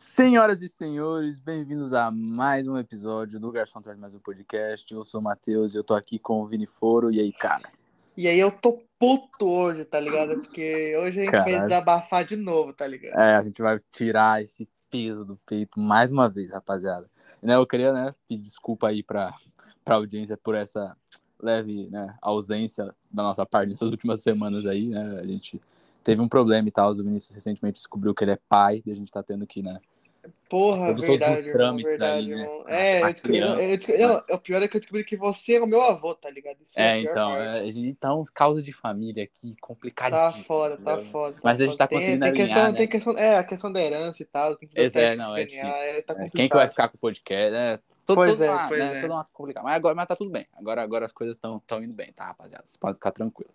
Senhoras e senhores, bem-vindos a mais um episódio do Garçom Traz Mais um Podcast. Eu sou o Matheus e eu tô aqui com o Vini Foro. E aí, cara? E aí eu tô puto hoje, tá ligado? Porque hoje a gente Caralho. vai desabafar de novo, tá ligado? É, a gente vai tirar esse peso do peito mais uma vez, rapaziada. Né, eu queria, né, pedir desculpa aí pra, pra audiência por essa leve né, ausência da nossa parte nessas últimas semanas aí, né? A gente teve um problema e tal. O Vinícius recentemente descobriu que ele é pai, e a gente tá tendo que, né? Porra, Todos- todos os verdade, trâmites verdade, aí, né? irmão. A- É, eu descobri- eu não, o pior é que eu descobri que você é o meu avô, tá ligado? Isso É, pior então, é, a gente tá uns causas de família aqui Tá complicadíssimos. foda, tá entendeu? foda. tá Mas a gente foda. tá Tem- conseguindo tem alinhar, questão, né? tem questão, É, a questão da herança e tal. Tem que Esse é, não, é difícil. é, tá É. Quem que vai ficar com o podcast? É, todo, Pois todo é, uma, né, é. todo uma complicado. Mas agora mas tá tudo bem. Agora, agora as coisas estão indo bem, tá, rapaziada? Vocês podem ficar tranquilo.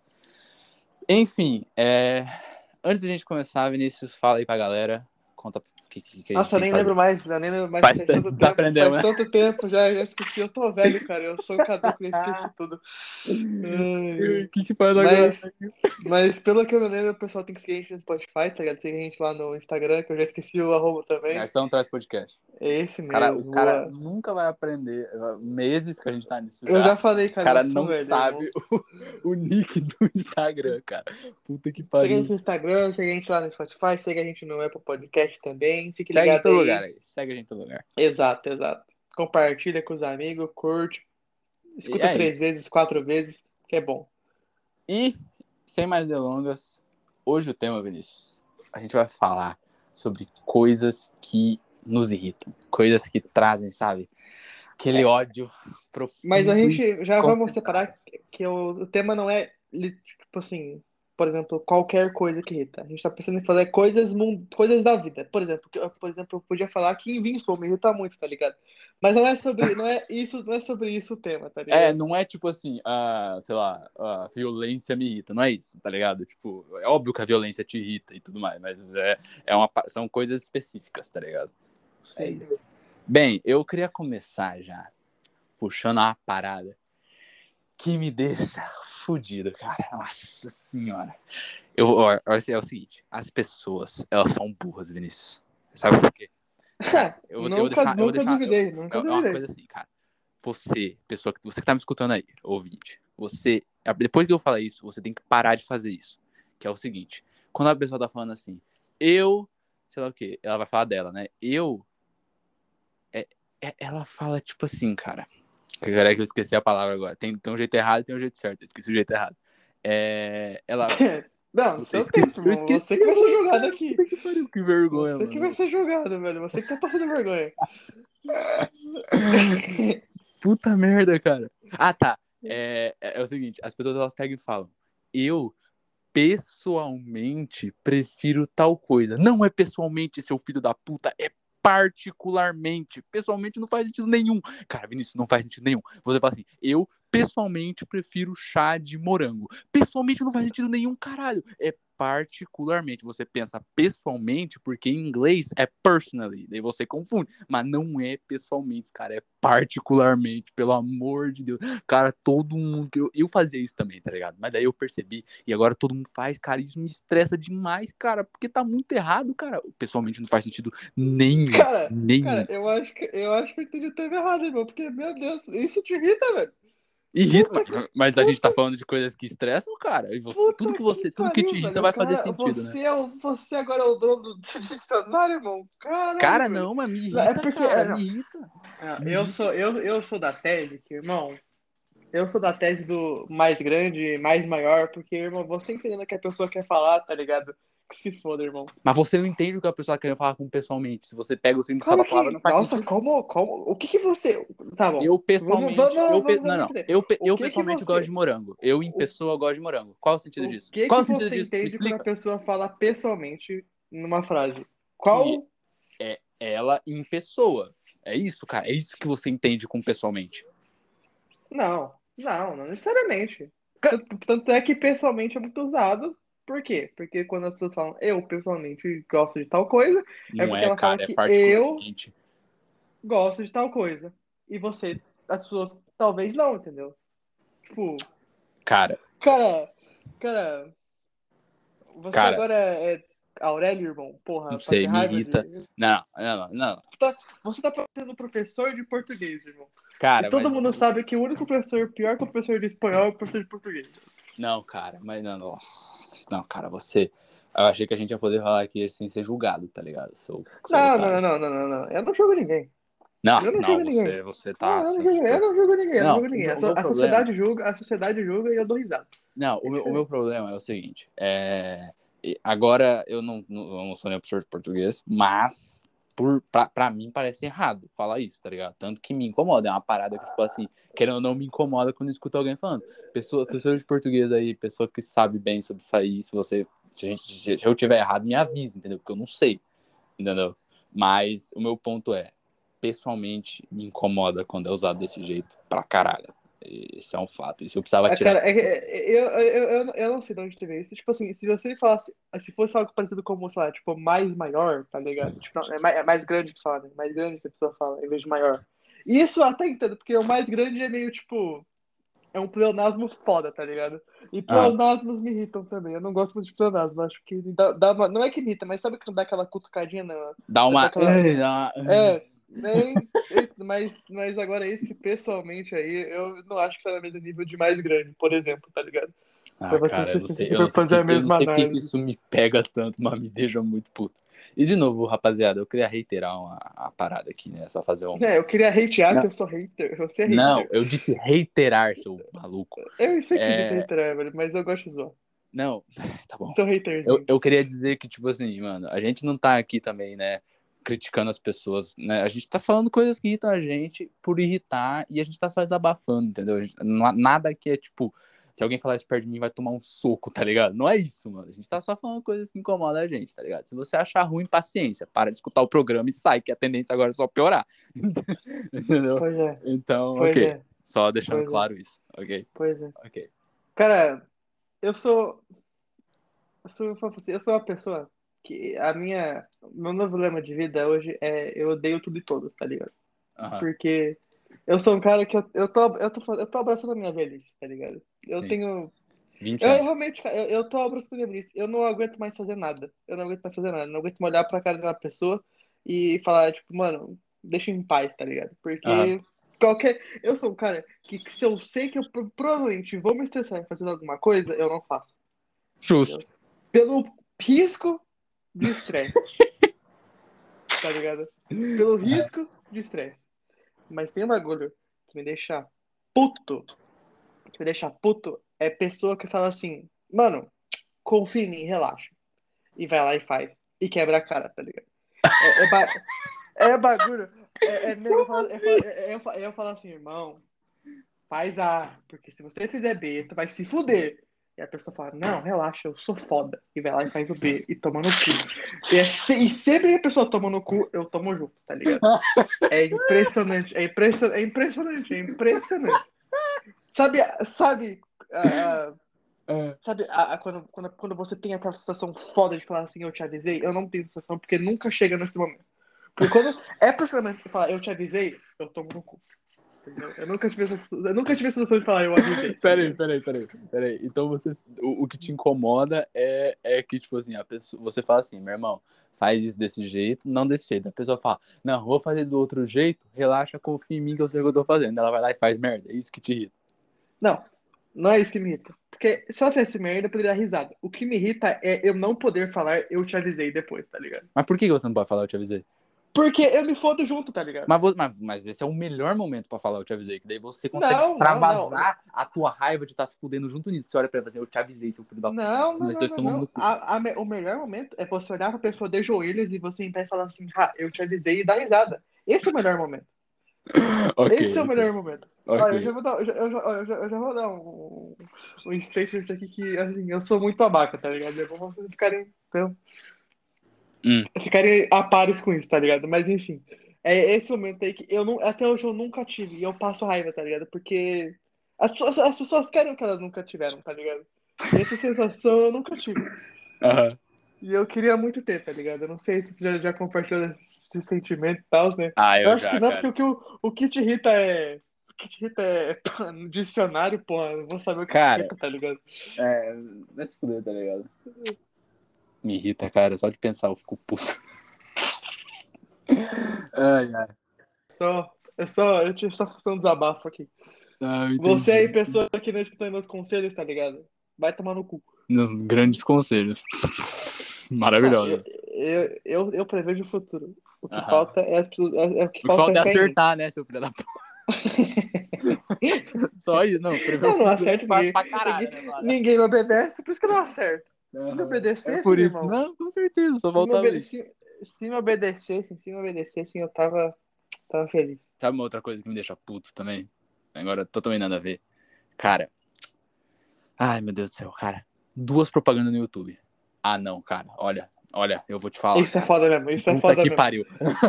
Enfim, é, antes de a gente começar, Vinícius, fala aí pra galera. Conta o que, que, que Nossa, eu tem nem que lembro mais, eu nem lembro mais. Faz Faz, tanto- tempo, desaprendemos, faz tanto tempo, já, já esqueci. Eu tô velho, cara. Eu sou um caduco, eu esqueci tudo. O que, que faz Mas, agora? mas pelo que eu me lembro, o pessoal tem que seguir a gente no Spotify, tá ligado? A gente lá no Instagram, que eu já esqueci o arroba também. Garçom traz podcast. É esse O mesmo. cara, o cara nunca vai aprender. Meses que a gente tá nisso Eu já falei, O cara. cara eu sou não velho, sabe o, o nick do Instagram, cara. Puta que Segue a pariu. gente no Instagram, segue a gente lá no Spotify, segue a gente no Apple Podcast também. Fique Segue em ligado todo aí. lugar aí. Segue a gente em todo lugar. Exato, exato. Compartilha com os amigos, curte. Escuta é três isso. vezes, quatro vezes, que é bom. E, sem mais delongas, hoje o tema, Vinícius, a gente vai falar sobre coisas que nos irritam. Coisas que trazem, sabe? Aquele ódio profundo. É. Mas a gente já vamos separar que o, o tema não é, tipo assim, por exemplo, qualquer coisa que irrita. A gente tá pensando em fazer coisas, coisas da vida. Por exemplo, eu- por exemplo, eu podia falar que Invincible me irrita muito, tá ligado? Mas não é sobre, não é isso, não é sobre isso o tema, tá ligado? É, não é tipo assim, a, sei lá, a violência me irrita, não é isso, tá ligado? Tipo, é óbvio que a violência te irrita e tudo mais, mas é, é uma, são coisas específicas, tá ligado? É Sim. isso. Bem, eu queria começar já puxando uma parada que me deixa fudido, cara. Nossa senhora. Eu, ó, é o seguinte, as pessoas, elas são burras, Vinícius. Sabe por quê? Eu, vou- eu vou nunca, deixar- eu vou nunca deixar- duvidei, É nunca é uma duvidei. coisa assim, cara. Você, pessoa que você que tá me escutando aí, ouvinte, você, depois que eu falar isso, você tem que parar de fazer isso. Que é o seguinte, quando a pessoa tá falando assim, eu, sei lá o que, ela vai falar dela, né? Eu, é, é- ela fala tipo assim, cara. Que eu esqueci a palavra agora. Tem, tem um jeito errado e tem um jeito certo. Eu esqueci o jeito errado. É, ela. Não, Puta, seu esqueci- tempo, eu esqueci. Você que vai ser jogado aqui. Que pariu, que vergonha, Você que mano. vai ser jogado, velho. Você que tá passando vergonha. Puta merda, cara. Ah, tá. É, é, é o seguinte, as pessoas elas pegam e falam, eu pessoalmente prefiro tal coisa. Não é pessoalmente, seu filho da puta, é particularmente. Pessoalmente não faz sentido nenhum. Cara, Vinícius, não faz sentido nenhum. Você fala assim, eu pessoalmente prefiro chá de morango. Pessoalmente não faz sentido nenhum, caralho. É particularmente. Você pensa pessoalmente, porque em inglês é personally. Daí você confunde. Mas não é pessoalmente, cara. É particularmente. Pelo amor de Deus. Cara, todo mundo. Eu, eu fazia isso também, tá ligado? Mas daí eu percebi. E agora todo mundo faz, cara. Isso me estressa demais, cara. Porque tá muito errado, cara. Pessoalmente não faz sentido nenhum. Cara, nenhum. Cara, eu acho que eu acho que entendi o tema errado, irmão. Porque, meu Deus, isso te irrita, velho. Irrita, mas, mas a gente tá falando de coisas que estressam, cara. E você, tudo que você, tudo que te irrita vai fazer sentido, né? você, é o, você agora é o dono do dicionário, irmão. Caralho, Cara, não, mas me irrita, É porque- cara, é, não. me irrita. Ah, Eu sou, eu, eu sou da tese que, irmão, eu sou da tese do mais grande, mais maior, porque, irmão, você entendendo o que a pessoa quer falar, tá ligado? Que se foda, irmão. Mas você não entende o que a pessoa tá querendo falar com pessoalmente. Se você pega o significado Claro da palavra, que, não faz nossa, sentido. como, como, o que que você, tá bom, Eu pessoalmente, vamos- eu vamos- pe- vamos não, não, eu, pe- eu que que pessoalmente você- gosto de morango. Eu em o- pessoa gosto de morango. Qual o sentido o disso? que Qual que o sentido você disso? Entende quando a pessoa fala pessoalmente numa frase? Qual, Ela em pessoa. É isso, cara. É isso que você entende com pessoalmente. não, não, não necessariamente. Tanto é que pessoalmente é muito usado, por quê? Porque quando as pessoas falam, eu pessoalmente gosto de tal coisa, Não porque é, ela fala cara, é que particularmente. gosto de tal coisa. E você, as pessoas, talvez não, entendeu? Tipo, Cara, cara, cara, você Cara. agora é Aurélio, irmão? Porra, Não pra sei, me irrita. de- Não, não, não. Você tá parecendo professor de português, irmão. Cara, e todo mas- mundo sabe que o único professor pior que o professor de espanhol é o professor de português. Não, cara, mas não, não. Não, cara, você. Eu achei que a gente ia poder falar aqui sem ser julgado, tá ligado? Sou, sou Não, não, não, não, não, não. Eu não julgo ninguém. Não, eu não não, você, ninguém. você Não, tá. eu, não julgo, eu não julgo ninguém, eu Não, não julgo ninguém. A, a problema- sociedade julga, a sociedade julga e eu dou risada. Não, o meu, o meu problema é o seguinte. É... Agora eu não, não, eu não sou nem professor de português, mas por, pra, mim parece errado falar isso, tá ligado? Tanto que me incomoda. É uma parada que, tipo assim, querendo ou não, me incomoda quando escuto alguém falando. Pessoa, pessoa de português aí, pessoa que sabe bem sobre isso aí, se você. Se, gente- se eu tiver errado, me avise, entendeu? Porque eu não sei. Entendeu? Mas o meu ponto é, pessoalmente, me incomoda quando é usado desse jeito pra caralho. Isso é um fato. Isso eu precisava É, tirar. cara, é é- eu, eu, eu, eu não sei de onde teve isso. Tipo assim, se você falasse, se fosse algo parecido como, sei lá, tipo, mais maior, tá ligado? Tipo, não, é, mais, é mais grande que fala, né? Mais grande que a pessoa fala, em vez de maior. E isso eu até entendo, porque o mais grande é meio, tipo, é um pleonasmo foda, tá ligado? E pleonasmos me irritam também. Eu não gosto muito de pleonasmo. Acho que dá, dá uma, não é que irrita, mas sabe quando dá aquela cutucadinha na, Dá uma. Ai, dá uma- É, nem, mas, mas agora esse pessoalmente aí, eu não acho que está no mesmo nível de mais grande, por exemplo, tá ligado? Ah, Pra você cara, eu não sei, a que- eu mesma não sei que isso me pega tanto, mas me deixa muito puto. E de novo, rapaziada, eu queria reiterar uma, a parada aqui, né? Só fazer um. É, eu queria hatear Não. que eu sou hater. Você é hater. Não, eu disse reiterar, seu maluco. Eu sei que você É. disse hater, velho, mas eu gosto de zoar. Não, tá bom. Sou haterzinho. Eu, eu queria dizer que, tipo assim, mano, a gente não tá aqui também, né, criticando as pessoas, né? A gente tá falando coisas que irritam a gente por irritar e a gente tá só desabafando, entendeu? Gente- não há nada que é, tipo, se alguém falar isso perto de mim, vai tomar um soco, tá ligado? Não é isso, mano. A gente tá só falando coisas que incomodam a gente, tá ligado? Se você achar ruim, paciência. Para de escutar o programa e sai, que a tendência agora é só piorar. entendeu? Pois é, Então, pois ok. é, Só deixando Pois é. claro isso, ok? pois é. Ok. Cara, eu sou. Eu sou, eu sou uma pessoa que a minha. Meu novo lema de vida hoje é eu odeio tudo e todos, tá ligado? Aham. Porque eu sou um cara que eu, eu, tô, eu, tô, eu tô abraçando a minha velhice, tá ligado? Eu Sim. tenho. 20 Eu anos. realmente, cara, eu, eu tô abraçando a minha velhice. Eu não aguento mais fazer nada. Eu não aguento mais fazer nada. Eu não aguento mais olhar pra cara de uma pessoa e falar, tipo, mano, deixa em paz, tá ligado? Porque Aham. qualquer. Eu sou um cara que, que se eu sei que eu pro- provavelmente vou me estressar fazendo alguma coisa, eu não faço. Justo. Pelo risco de estresse. tá ligado? Pelo risco de estresse. Mas tem um bagulho que me deixa puto. Que me deixa puto é pessoa que fala assim, mano, confia em mim, relaxa. E vai lá e faz. E quebra a cara, tá ligado? É, é, ba- é bagulho. É, é eu falo- eu falo- eu falo- eu falo assim, irmão, faz A, porque se você fizer B, tu vai se fuder. E a pessoa fala, não, relaxa, eu sou foda. E vai lá e faz o B e toma no cu. E, é se- e sempre que a pessoa toma no cu, eu tomo junto, tá ligado? É impressionante, é, impression, é impressionante, é impressionante. Sabe, sabe, ah, É. sabe ah, quando, quando, quando você tem aquela sensação foda de falar assim, eu te avisei? Eu não tenho sensação, porque nunca chega nesse momento. Porque quando é pra você falar, eu te avisei, eu tomo no cu. Eu nunca tive essa, eu nunca tive a sensação de falar, eu avisei. Peraí, peraí, peraí, peraí. Então você, o, o que te incomoda é, é que, tipo assim, a pessoa, você fala assim, meu irmão, faz isso desse jeito, não desse jeito. A pessoa fala, não, vou fazer do outro jeito, relaxa, confia em mim que eu sei o que eu tô fazendo. Ela vai lá e faz merda, é isso que te irrita. Não, não é isso que me irrita. Porque se ela fizesse merda, eu poderia dar risada. O que me irrita é eu não poder falar, eu te avisei depois, tá ligado? Mas por que você não pode falar, eu te avisei? Porque eu me fodo junto, tá ligado? Mas, mas, mas esse é o melhor momento pra falar, eu te avisei. Que daí você consegue Não, não, extravasar a tua raiva de estar se fudendo junto nisso. Você olha pra fala assim, eu te avisei, seu filho da puta. Não, não, não, não, não. A- a o melhor momento é você olhar pra pessoa de joelhos e você entrar e falar assim, ah, eu te avisei e dar risada. Esse é o melhor momento. Ok, Esse é o melhor momento. ok. Olha, eu já vou dar, já, eu já, eu já- eu já vou dar um, um statement aqui que, assim, eu sou muito abaca, tá ligado? É bom vocês ficarem, então, Hum. ficarem a pares com isso, tá ligado? Mas, enfim, é esse momento aí que eu não, até hoje eu nunca tive e eu passo raiva, tá ligado? Porque as, pessoas- as pessoas querem o que elas nunca tiveram, tá ligado? E essa sensação eu nunca tive. Aham. E eu queria muito ter, tá ligado? Eu não sei se você já, já compartilhou esse, esse sentimento e tal, né? Ah, eu, Eu, acho já, que não, cara. porque o, o, o que te irrita é. O que te irrita é. No dicionário, porra, eu vou saber o que Cara. te irrita, tá ligado? É, vai se fuder, tá ligado? Me irrita, cara. Só de pensar eu fico puto. ai, ai. Só, é só, eu tive só um desabafo aqui. Ah, eu Você aí, pessoa que não escuta meus conselhos, tá ligado? Vai tomar no cu. Grandes conselhos. Maravilhosos. Eu, eu, eu prevejo o futuro. O que Aham. falta é as pessoas. É, é o que O que falta é mim. acertar, né, seu filho da puta? Só isso, não. Prever Eu o não futuro acerto faz ninguém. pra caralho, né, mano? Ninguém me obedece, por isso que eu não acerto. Se me obedecesse, É por isso. irmão. Não, com certeza. Só voltava isso. se, se me obedecessem, se me obedecessem, eu tava, tava feliz. Sabe uma outra coisa que me deixa puto também? Agora, totalmente nada a ver. Cara. Ai, meu Deus do céu, cara. Duas propagandas no YouTube. Ah, não, cara. Olha, olha, eu vou te falar. Isso é foda mesmo, isso é Puta foda que mesmo. pariu.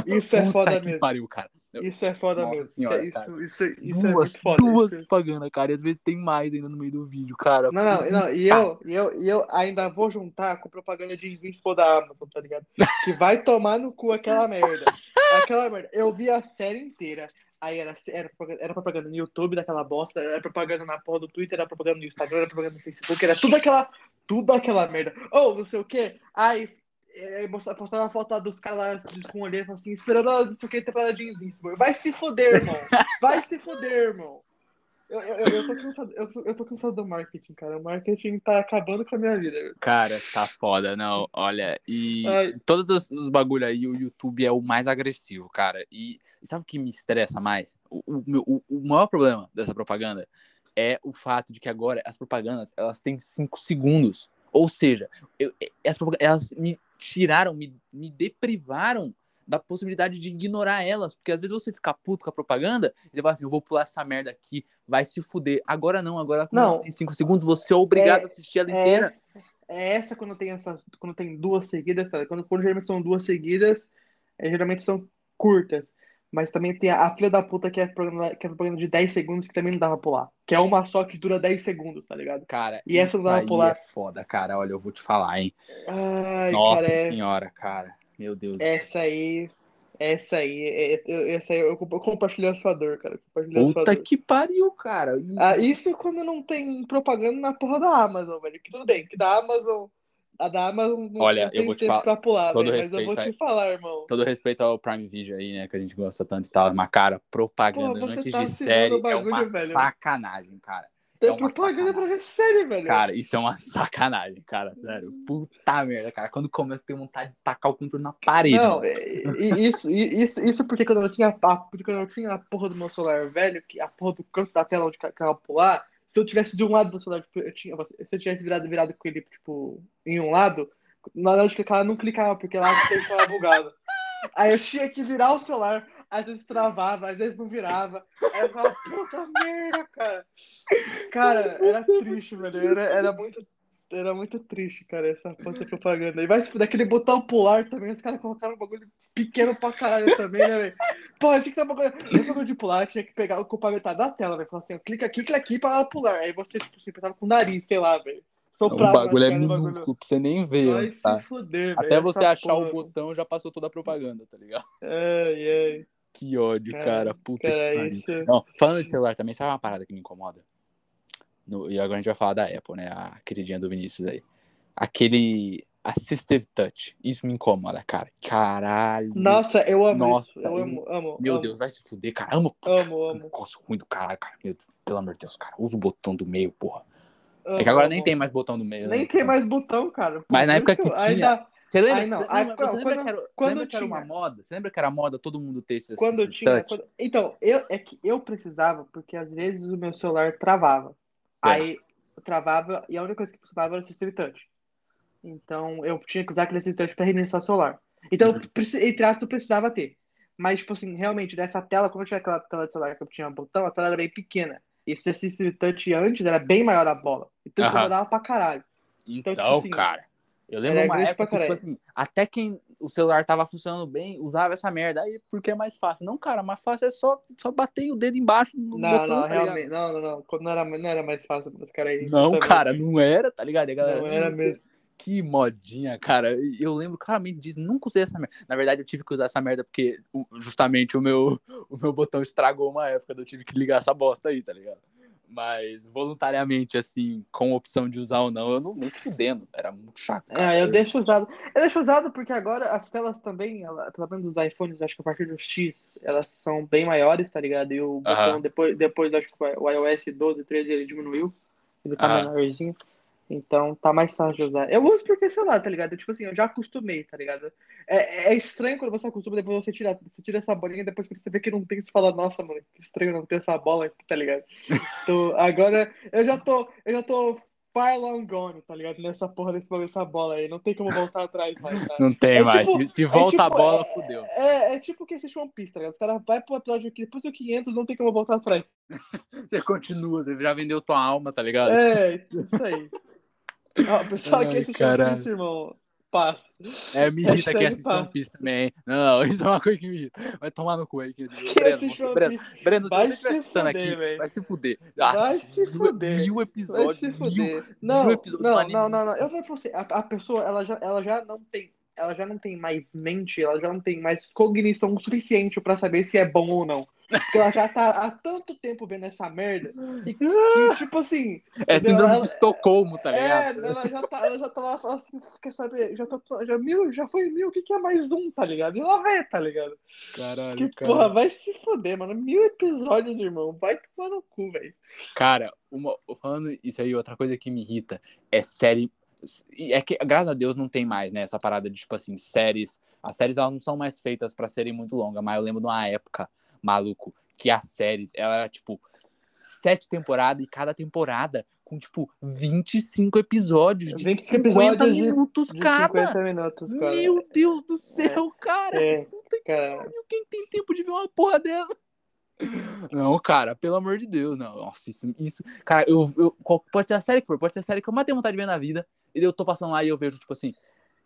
Isso é Puta foda que mesmo. pariu, cara. Isso é foda Nossa mesmo. senhora, isso, é- isso, isso, isso é duas, muito foda. duas isso- propagandas, cara. E às vezes tem mais ainda no meio do vídeo, cara. Não, não, não, e eu, e, eu, e eu ainda vou juntar com propaganda de Invincible da Amazon, tá ligado? Que vai tomar no cu aquela merda. Aquela merda. Eu vi a série inteira. Aí era, era, propaganda- era propaganda no YouTube daquela bosta, era propaganda na porra do Twitter, era propaganda no Instagram, era propaganda no Facebook, era tudo aquela, tudo aquela merda. Ou não sei o quê. Aí é, postava a foto dos caras com olheiro assim, esperando a não sei o que temporada de Invincible. Vai se foder, irmão. Vai se foder, irmão. Eu, eu, eu, tô cansado, eu, eu tô cansado do marketing, cara. O marketing tá acabando com a minha vida. Cara, tá foda, não. Olha, e Ai. todos os, os bagulho aí, o YouTube é o mais agressivo, cara. E, e sabe o que me estressa mais? O, o, o, o maior problema dessa propaganda é o fato de que agora as propagandas, elas têm 5 segundos. Ou seja, eu, as propagandas, elas me tiraram, me, me deprivaram da possibilidade de ignorar elas. Porque às vezes você fica puto com a propaganda e você fala assim, eu vou pular essa merda aqui, vai se fuder. Agora não, agora Não. tem 5 segundos, você é obrigado É- a assistir ela É inteira. essa, é essa quando tem essas, quando tem duas seguidas, tá? Quando, quando geralmente são duas seguidas, é, geralmente são curtas. Mas também tem a, filha da puta que é propaganda, que é propaganda de 10 segundos que também não dá pra pular. Que é uma só que dura 10 segundos, tá ligado? Cara, E essa não dá pra aí pular. é foda, cara. Olha, eu vou te falar, hein? Ai, Nossa cara, é- senhora, cara. Meu Deus. essa aí. Essa aí. é- eu- essa aí eu, comp- eu compartilho a sua dor, cara. Puta dor. que pariu, cara. Ah, isso quando não tem propaganda na porra da Amazon, velho. Que tudo bem, que da Amazon. A da Amazon não, Olha, não eu tem vou te falar- pra pular, todo velho. Mas eu respeito vou te falar, irmão. Todo respeito ao Prime Video aí, né? Que a gente gosta tanto e tal. Mas, cara, propaganda Pô, antes tá de série bagulho, é uma velho. sacanagem, cara. Tem é uma propaganda pra sacanagem. ver série, velho. Cara, isso é uma sacanagem, cara. Sério. Puta merda, cara. Quando começa a ter vontade de tacar o controle na parede. Não, mano. isso, isso, isso porque quando eu tinha a, porque quando eu tinha a porra do meu celular velho, que a porra do canto da tela onde ficava pular, se eu tivesse de um lado do celular, tipo, eu tinha, se eu tivesse virado, virado com ele, tipo, em um lado, na hora de clicar, eu não clicava, porque lá ele ficava bugado. Aí eu tinha que virar o celular, às vezes travava, às vezes não virava. Aí eu falava, puta merda, cara. Cara, era triste, velho. Era, era muito. Era muito triste, cara, essa puta propaganda. E vai se fuder, aquele botão pular também, os caras colocaram um bagulho pequeno pra caralho também, né, velho? Pô, tinha que ter uma coisa. Esse bagulho de pular tinha que pegar, ocupar metade da tela, velho. Falar assim, clica aqui, clica aqui pra ela pular. Aí você, tipo, se apertava com o nariz, sei lá, velho. O Soprava bagulho é do bagulho. minúsculo pra você nem ver. Tá. se fuder, velho. Até você achar porra. o botão, já passou toda a propaganda, tá ligado? Ai, ai. Que ódio, Cara, cara. Puta cara, que pariu. isso- Não, falando de celular também, sabe uma parada que me incomoda? No- e agora a gente vai falar da Apple, né? A queridinha do Vinícius aí. Aquele Assistive Touch. Isso me incomoda, cara. Caralho. Nossa, eu amo Nossa. Eu amo, amo. Meu amo. Deus, vai se fuder, cara. Amo. Amo, Esse amo. negócio ruim do caralho, cara. Meu Deus, pelo amor de Deus, cara. Usa o botão do meio, porra. amo, É que agora nem tem mais botão do meio. Nem né? tem mais botão, cara. Pô, Mas na por época que tinha- Ainda, Você lembra, Ai, não. você quando- lembra quando- que era, quando lembra que era tinha- uma moda? Você lembra que era moda todo mundo ter esse quando tinha. Touch? quando- Então, eu, é que eu precisava, porque às vezes o meu celular travava. Aí travava e a única coisa que funcionava era o System Touch. Então eu tinha que usar aquele System Touch para reiniciar o celular. Então, Uhum. entre aspas, eu precisava ter. Mas, tipo assim, realmente, dessa tela, quando eu tinha aquela tela de celular que eu tinha botão, a tela era bem pequena. E esse System Touch antes era bem maior a bola. Então Aham. incomodava pra caralho. Então, tipo assim, cara, eu lembro uma época tipo assim, até quem o celular tava funcionando bem, usava essa merda aí porque é mais fácil. Não, cara, mais fácil é só, só bater o dedo embaixo no Não, botão, não, tá realmente. Não, não, não. Quando não era, não era mais fácil para os caras aí. Não, cara, não era, tá ligado? E galera, Não era "Não, mesmo. Que modinha, cara. Eu lembro claramente disso. Nunca usei essa merda. Na verdade, eu tive que usar essa merda porque justamente o meu, o meu botão estragou uma época. Eu tive que ligar essa bosta aí, tá ligado? Mas voluntariamente, assim, com opção de usar ou não, eu não nem fudendo. Era muito chato. É, eu deixo usado. Eu deixo usado porque agora as telas também, ela, pelo menos os iPhones, acho que a partir do X, elas são bem maiores, tá ligado? E o botão, Aham. depois, depois acho que o iOS 12, 13, ele diminuiu. Ele tá Aham. menorzinho. Então tá mais fácil de usar. Eu uso porque, sei lá, tá ligado? Tipo assim, eu já acostumei, tá ligado? É, é estranho quando você acostuma, depois você tira, você tira essa bolinha, depois que você vê que não tem, você fala, nossa, mano, que estranho não ter essa bola aqui, tá ligado? Então, agora eu já tô, eu já tô far long gone, tá ligado? Nessa porra desse bagulho, dessa bola aí. Não tem como voltar atrás mais, tá? Não tem É mais. tipo- se se é volta a tipo- bola, é- fudeu. É, é tipo que assiste One Piece, tá ligado? Os caras vai pro episódio aqui, depois do 500 não tem como voltar atrás. Você continua, você já vendeu tua alma, tá ligado? É, isso aí. Ó, pessoal Ai, que assiste caralho. One Piece, irmão, passa. É, me irrita que assiste pá. One Piece também. Não, isso é uma coisa que me irrita. Vai tomar no cu aí, 15 mil. Quem Breno, Breno, Breno, vai se se fuder, aqui, vai se fuder. Vai Assiste se mil- fuder. Mil vai episódios. se mil- fuder. Não, mil episódios não, não, não, não. Eu vou pra você. A, a pessoa, ela já, ela já não tem. Ela já não tem mais mente, ela já não tem mais cognição suficiente pra saber se é bom ou não. Porque ela já tá há tanto tempo vendo essa merda. E, que, tipo assim. É entendeu? síndrome Ela- de Estocolmo, tá É, ligado? ela já tá, ela já tá lá falando assim, quer saber? Já, tô, já, mil, já foi mil, o que, que é mais um, tá ligado? E lá vai, tá ligado? Caralho, Que cara. porra, vai se foder, mano. Mil episódios, irmão. Vai tomar no cu, velho. Cara, uma, falando isso aí, outra coisa que me irrita é série. e É que, graças a Deus, não tem mais, né? Essa parada de, tipo assim, séries. As séries elas não são mais feitas pra serem muito longas, mas eu lembro de uma época, maluco, que as séries, ela era, tipo, sete temporadas e cada temporada com, tipo, 25 episódios de 25 50 episódios de- minutos De cada. 50 minutos, cara. Meu Deus do céu, cara. É, Puta que cara. quem tem tempo de ver uma porra dessa? Não, cara, pelo amor de Deus, não. Nossa, isso. isso cara, eu, eu, pode ser a série que for, pode ser a série que eu mais tenho vontade de ver na vida. E eu tô passando lá e eu vejo, tipo assim,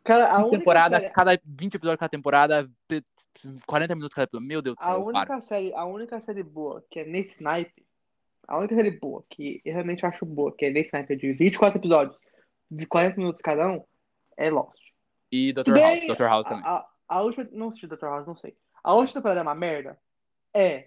Cara, a temporada, série, cada 20 episódios cada temporada, te- 40 minutos cada episódio. Meu Deus do a céu, para. única série, a única série boa que é nesse naipe, a única série boa que eu realmente acho boa, que é nesse naipe de 24 episódios, de 40 minutos cada um, é Lost. E Dr. Tudo House, bem, Dr. House a, também. a, a última, não assisti Dr. House, não sei. A última temporada é uma merda? É.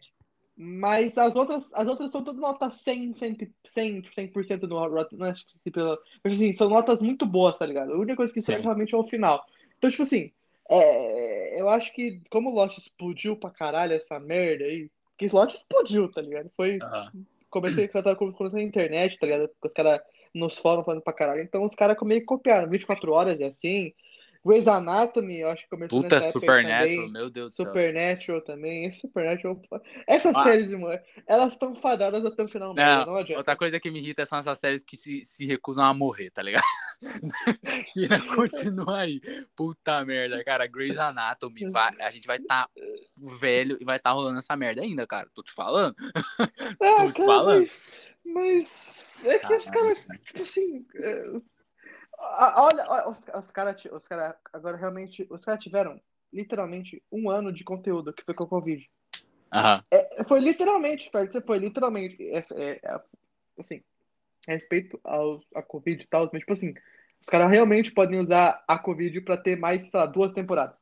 Mas as outras, as outras são todas notas 100, 100, 100, 100% no Rotten, não acho que pelo, mas assim, são notas muito boas, tá ligado? A única coisa que estraga realmente é o final. Então, tipo assim, é, eu acho que como o Lost explodiu pra caralho essa merda aí, que Lost explodiu, tá ligado? Foi, Aham. comecei, eu tava começando na internet, tá ligado? Com os caras nos fóruns falando pra caralho. Então os caras meio que copiaram. 24 horas é assim. Grey's Anatomy, eu acho que começou Puta, nessa Supernatural, meu Deus do céu. Supernatural também. Esse Supernatural. Essas Ah. séries, irmão, elas estão fadadas até o final. mesmo, Não, não adianta. outra coisa que me irrita são essas séries que se, se recusam a morrer, tá ligado? que ainda continua aí. Puta merda, cara. Grey's Anatomy, vai, a gente vai estar velho e vai estar rolando essa merda ainda, cara. Tô te falando. Ah, tô te cara, falando. mas, mas é que os Caralho, caras, tipo assim. é, Olha, olha, os, os caras, os cara, agora realmente, os caras tiveram literalmente um ano de conteúdo que foi com o Covid. Aham. É, foi literalmente, foi literalmente, essa, é, é, assim, a respeito ao, a Covid e tal, mas tipo assim, os caras realmente podem usar a Covid pra ter mais, sei lá, duas temporadas.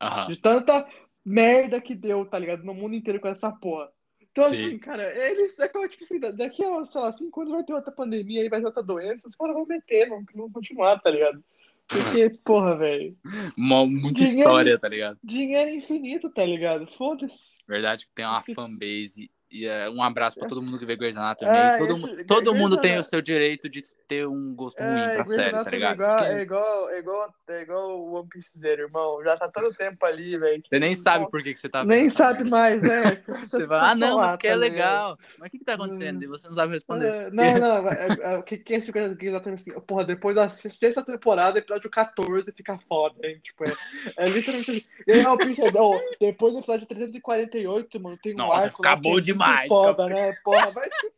Aham. De tanta merda que deu, tá ligado? No mundo inteiro com essa porra. Então, Sim. assim, cara, eles, é como, tipo assim, da- daqui a, sei lá, cinco anos vai ter outra pandemia aí, vai ter outra doença, os caras vão meter, vão, vão continuar, tá ligado? Porque, porra, velho, Muita Dinheiro- história, tá ligado? dinheiro infinito, tá ligado? Foda-se. Verdade que tem uma fanbase. E é, um abraço pra todo mundo que vê Grey's Anatomy. É, todo esse- todo Grey's mundo tem o seu direito de ter um gosto ruim É, pra Grey's série, tá Anatomy ligado? É igual, é, igual, é, igual, é igual o One Piece Zero, irmão. Já tá todo tempo ali, velho. Você nem sabe por que, que você tá vendo. Nem sabe mais, né? Você, Você fala, ah, não, porque é tá ligado? legal. Mas o que, que tá acontecendo? Hum. E você não sabe responder. É, Não, não, é, o que, que é esse Grey's Anatomy assim? Porra, depois da sexta temporada, episódio 14 fica foda, hein? Tipo, é, é literalmente assim. E aí, o Prince, ó, depois do episódio 348, mano, tem um Nossa, arco acabou é demais, foda, né? Porra, vai se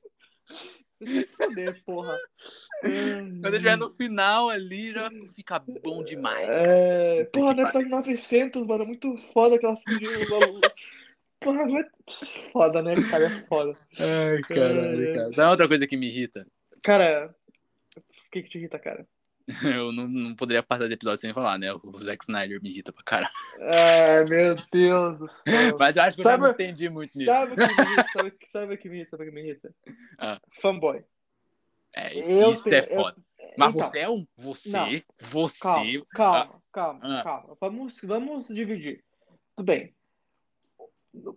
vai foder, porra. Quando estiver no final ali, já fica bom demais. cara. É, porra, que no episódio 900, mano, muito foda aquela. Porra, mas... Foda, né, cara? É foda. Ai, caralho, cara. Sabe outra coisa que me irrita? Cara, o que que te irrita, cara? Eu não, não poderia passar esse episódio sem falar, né? O Zack Snyder me irrita pra caralho. Ai, meu Deus do céu. Mas eu acho que eu Sabe- já me entendi muito nisso. Sabe o que me irrita? Sabe, o que- sabe que me irrita? Sabe que me irrita? Ah. Fanboy. É, isso, Eu isso é eu- foda. Mas Então, você é um. Você. Não. Você. Calma, calma, calma, Ah. calma. Vamos, vamos dividir. Tudo bem.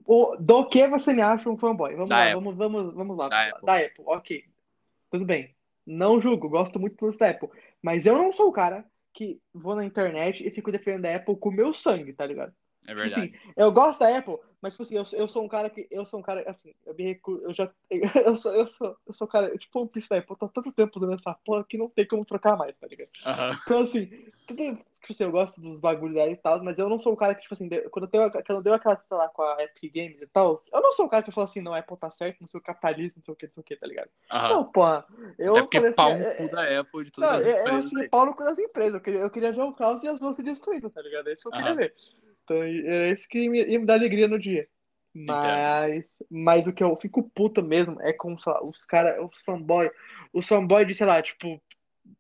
O, do que você me acha um fanboy? Vamos Da lá, Apple. vamos, vamos, vamos lá. Da lá. Apple. Da Apple, ok. Tudo bem. Não julgo, gosto muito do da Apple. Mas eu não sou o cara que vou na internet e fico defendendo a Apple com o meu sangue, tá ligado? É Tipo verdade. assim, eu gosto da Apple, mas tipo assim, eu, eu sou um cara que. Eu sou um cara, assim, eu me recuso. Eu já. Eu sou, eu sou, eu sou um cara. Tipo, um piso da Apple, eu tô há tanto tempo usando essa porra que não tem como trocar mais, tá ligado? Então, assim, tudo, tipo assim, eu gosto dos bagulhos dela e tal, mas eu não sou o cara que, tipo assim, quando eu tenho, quando eu dei aquela treta lá com a Epic Games e tal, eu não sou o cara que fala assim, não, a Apple tá certo, não sei o capitalismo, não sei o que, não sei o que, tá ligado? Aham. Não, porra, eu Até porque falei pau assim, no é- cu da Apple de todas não, as eu, eu empresas. assim, pau no cu das empresas, eu queria, eu queria ver o caos e as duas se destruindo, tá ligado? É isso que eu queria Aham. ver. Então, era isso que me- ia me dar alegria no dia. Mas, mas o que eu fico puto mesmo é com, sei lá, os caras, os fanboy, os fanboy de, sei lá, tipo,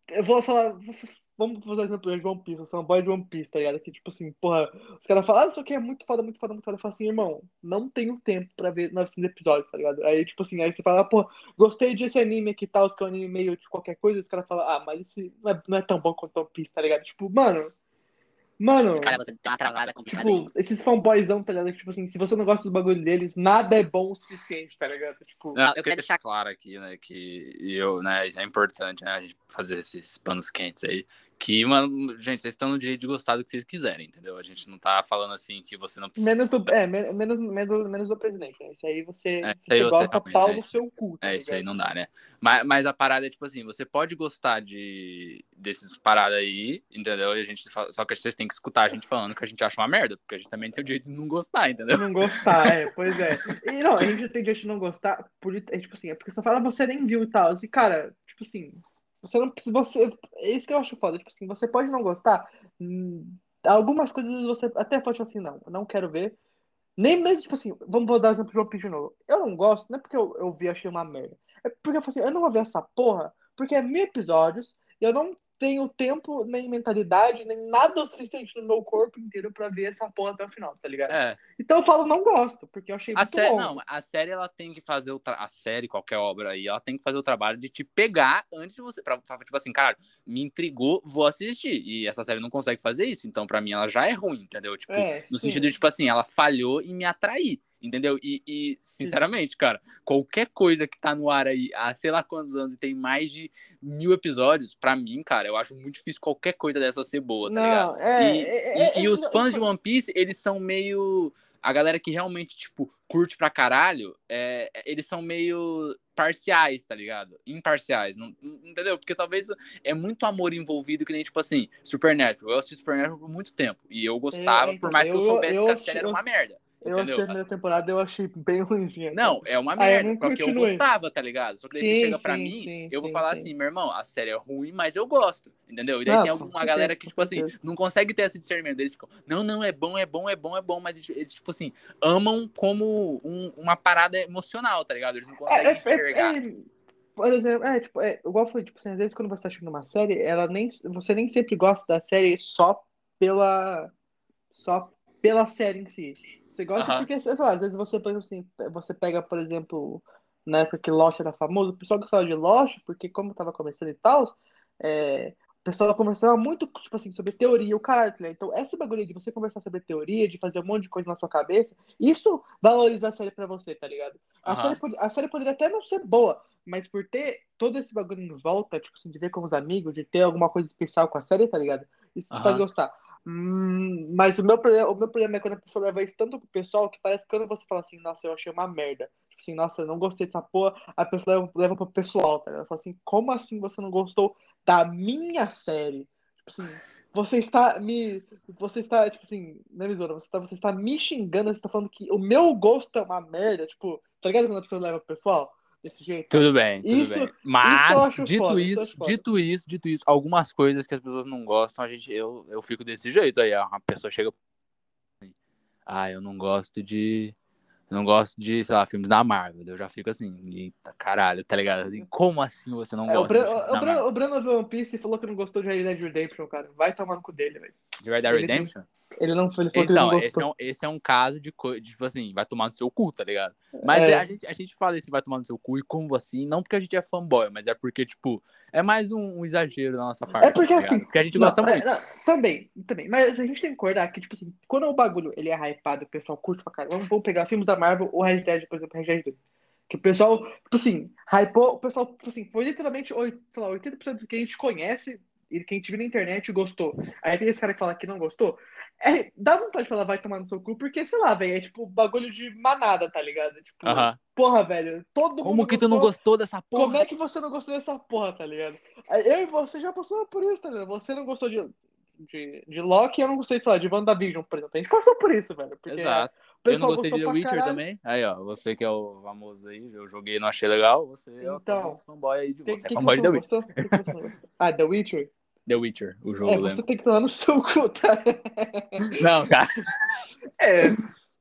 eu vou falar, vamos fazer exemplo de One Piece, os fanboy de One Piece, tá ligado? Que, tipo assim, porra, os caras falam, ah, isso aqui é muito foda, muito foda, muito foda. Eu falo assim, irmão, não tenho tempo pra ver 900 episódios, tá ligado? Aí, tipo assim, aí você fala, pô, gostei desse anime aqui tal, que é um anime meio de qualquer coisa, os caras falam, ah, mas esse não é, não é tão bom quanto One Piece, tá ligado? Tipo, mano, mano. Cara, você tem uma travada complicada aí. Tipo, esses fanboyzão, tá ligado? Que, Tipo assim, se você não gosta do bagulho deles, nada é bom o suficiente, tá ligado? Tipo, Não, eu eu queria queria deixar claro aqui, né, que eu, né, isso é importante, né, a gente fazer esses panos quentes aí, que, mano, gente, vocês estão no direito de gostar do que vocês quiserem, entendeu? A gente não tá falando assim que você não precisa... menos do, é, men- menos, menos, menos do presidente, né? Isso aí você, É, aí você você gosta, realmente, pau é no seu cu, tá É, isso aí ligado? não dá, né? Mas, mas a parada é tipo assim, você pode gostar de desses paradas aí, entendeu? E a gente fa- só que vocês têm que escutar a gente falando que a gente acha uma merda, porque a gente também tem o direito de não gostar, entendeu? Não gostar, é, pois é. E não, a gente tem direito de não gostar, por, é tipo assim, é porque você fala, você nem viu e tal. E, cara, tipo assim, você não precisa, você, é isso que eu acho foda, tipo assim, você pode não gostar, hum, algumas coisas você até pode falar assim, não, não quero ver. Nem mesmo, tipo assim, vamos dar exemplo de One Piece de novo. Eu não gosto, não é porque eu, eu vi achei uma merda. É porque eu falei assim, eu não vou ver essa porra, porque é mil episódios, e eu não tenho tempo, nem mentalidade, nem nada o suficiente no meu corpo inteiro pra ver essa porra até o final, tá ligado? É, Então eu falo, não gosto, porque eu achei a muito série, bom. não, a série ela tem que fazer o tra... a série, qualquer obra aí, ela tem que fazer o trabalho de te pegar antes de você, pra, pra- tipo assim, caralho, me intrigou, vou assistir. E essa série não consegue fazer isso, então pra mim ela já é ruim, entendeu? Tipo, É, no sim. sentido de, tipo assim, ela falhou em me atrair. Entendeu? E, e, sinceramente, cara, qualquer coisa que tá no ar aí há sei lá quantos anos e tem mais de mil episódios, pra mim, cara, eu acho muito difícil qualquer coisa dessa ser boa, tá ligado? Não, é. E, é, e- é, e é, os não, fãs eu- de One Piece, eles são meio. A galera que realmente, tipo, curte pra caralho, é, eles são meio parciais, tá ligado? Imparciais, não, não- entendeu? Porque talvez é muito amor envolvido, que nem, tipo assim, Supernatural. Eu assisti Supernatural por muito tempo. E eu gostava, então, por mais que eu eu- soubesse eu que a série era eu- uma merda. Eu entendeu? achei a primeira temporada, eu achei bem ruimzinha. Não, é uma eu merda. só que eu gostava, tá ligado? Só que daí Sim, você chega pra sim, mim, sim, eu vou falar sim. assim, meu irmão, a série é ruim, mas eu gosto. Entendeu? E daí Não, tem certeza, galera que, tipo assim, não consegue ter esse discernimento. Eles ficam, não, não, é bom, é bom, é bom, é bom, mas eles, tipo assim, amam como um- uma parada emocional, tá ligado? Eles não É, conseguem é, enxergar. é, é, por exemplo, é, tipo, é, igual eu falei, tipo assim, às vezes quando você tá assistindo uma série, ela nem, você nem sempre gosta da série só pela, só pela série em si. Você gosta porque, sei lá, às vezes você, por assim, você pega, por exemplo, na época que Lost era famoso, o pessoal gostava de Lost, porque como tava começando e tal, é, o pessoal conversava muito, tipo assim, sobre teoria, o caralho, ligado? Então, esse bagulho de você conversar sobre teoria, de fazer um monte de coisa na sua cabeça, isso valoriza a série pra você, tá ligado? A, série, a série poderia até não ser boa, mas por ter todo esse bagulho em volta, tipo assim, de ver com os amigos, de ter alguma coisa especial com a série, tá ligado? Isso te faz gostar. Hum, mas o meu, problema, o meu problema é quando a pessoa leva isso tanto pro pessoal que parece que quando você fala assim, nossa, eu achei uma merda. Tipo assim, nossa, eu não gostei dessa porra, a pessoa leva, leva pro pessoal, tá? Ela fala assim, como assim você não gostou da minha série? Tipo assim, você está me. Você está, tipo assim, né, Misora? Você está, você está me xingando, você está falando que o meu gosto é uma merda, tipo, tá ligado quando a pessoa leva pro pessoal? Desse jeito? Tudo bem, tudo Isso- bem. isso Mas, acho dito foda, isso eu isso, dito isso, dito isso, algumas coisas que as pessoas não gostam, a gente, eu, eu fico desse jeito aí. A pessoa chega assim, ah, eu não gosto de não gosto de, sei lá, filmes da Marvel. Eu já fico assim, eita caralho, tá ligado? Como assim você não É, gosta o, Marvel? o Brano viu One Piece e falou que não gostou de Red Dead Redemption, cara. Vai tomar no cu dele, velho. De Red Dead Redemption? Ele não ele falou que ele Então, esse é, um, esse é um caso de coisa, tipo assim, vai tomar no seu cu, tá ligado? Mas É. a, gente, a gente fala esse vai tomar no seu cu e como assim, não porque a gente é fanboy, mas é porque, tipo, é mais um, um exagero da nossa parte. É porque, tá assim, Porque a gente Não, gosta é, muito. não, também, também. Mas a gente tem que concordar que, tipo assim, quando o bagulho ele é hypado, o pessoal curte pra caramba. Vamos, vamos pegar filmes da Marvel, o Red Dead, por exemplo, Red Dead 2. Que o pessoal, tipo assim, hypou, o pessoal, tipo assim, foi literalmente, sei lá, 80% do que a gente conhece e que a gente viu na internet gostou. Aí tem esse cara que fala que não gostou. É, dá vontade de falar, vai tomar no seu cu, porque, sei lá, velho, é tipo bagulho de manada, tá ligado? Tipo, Aham. porra, velho, todo mundo Como que tu não gostou, dessa porra? como é que você não gostou dessa porra, tá ligado? Eu e você já passou por isso, tá ligado? Você não gostou de, de, de Loki, eu não gostei, sei lá, de WandaVision, por exemplo. A gente passou por isso, velho. Porque Exato. o Eu não gostei de The Witcher caralho. também. Aí, ó, você que é o famoso aí, eu joguei e não achei legal, você é o Então. fanboy aí de você. que, é fanboy de The Witcher. gostou? Que que você não gostou? Ah, The Witcher? The Witcher, o jogo, É, você tem que tomar no seu cu, tá? Não, cara. É.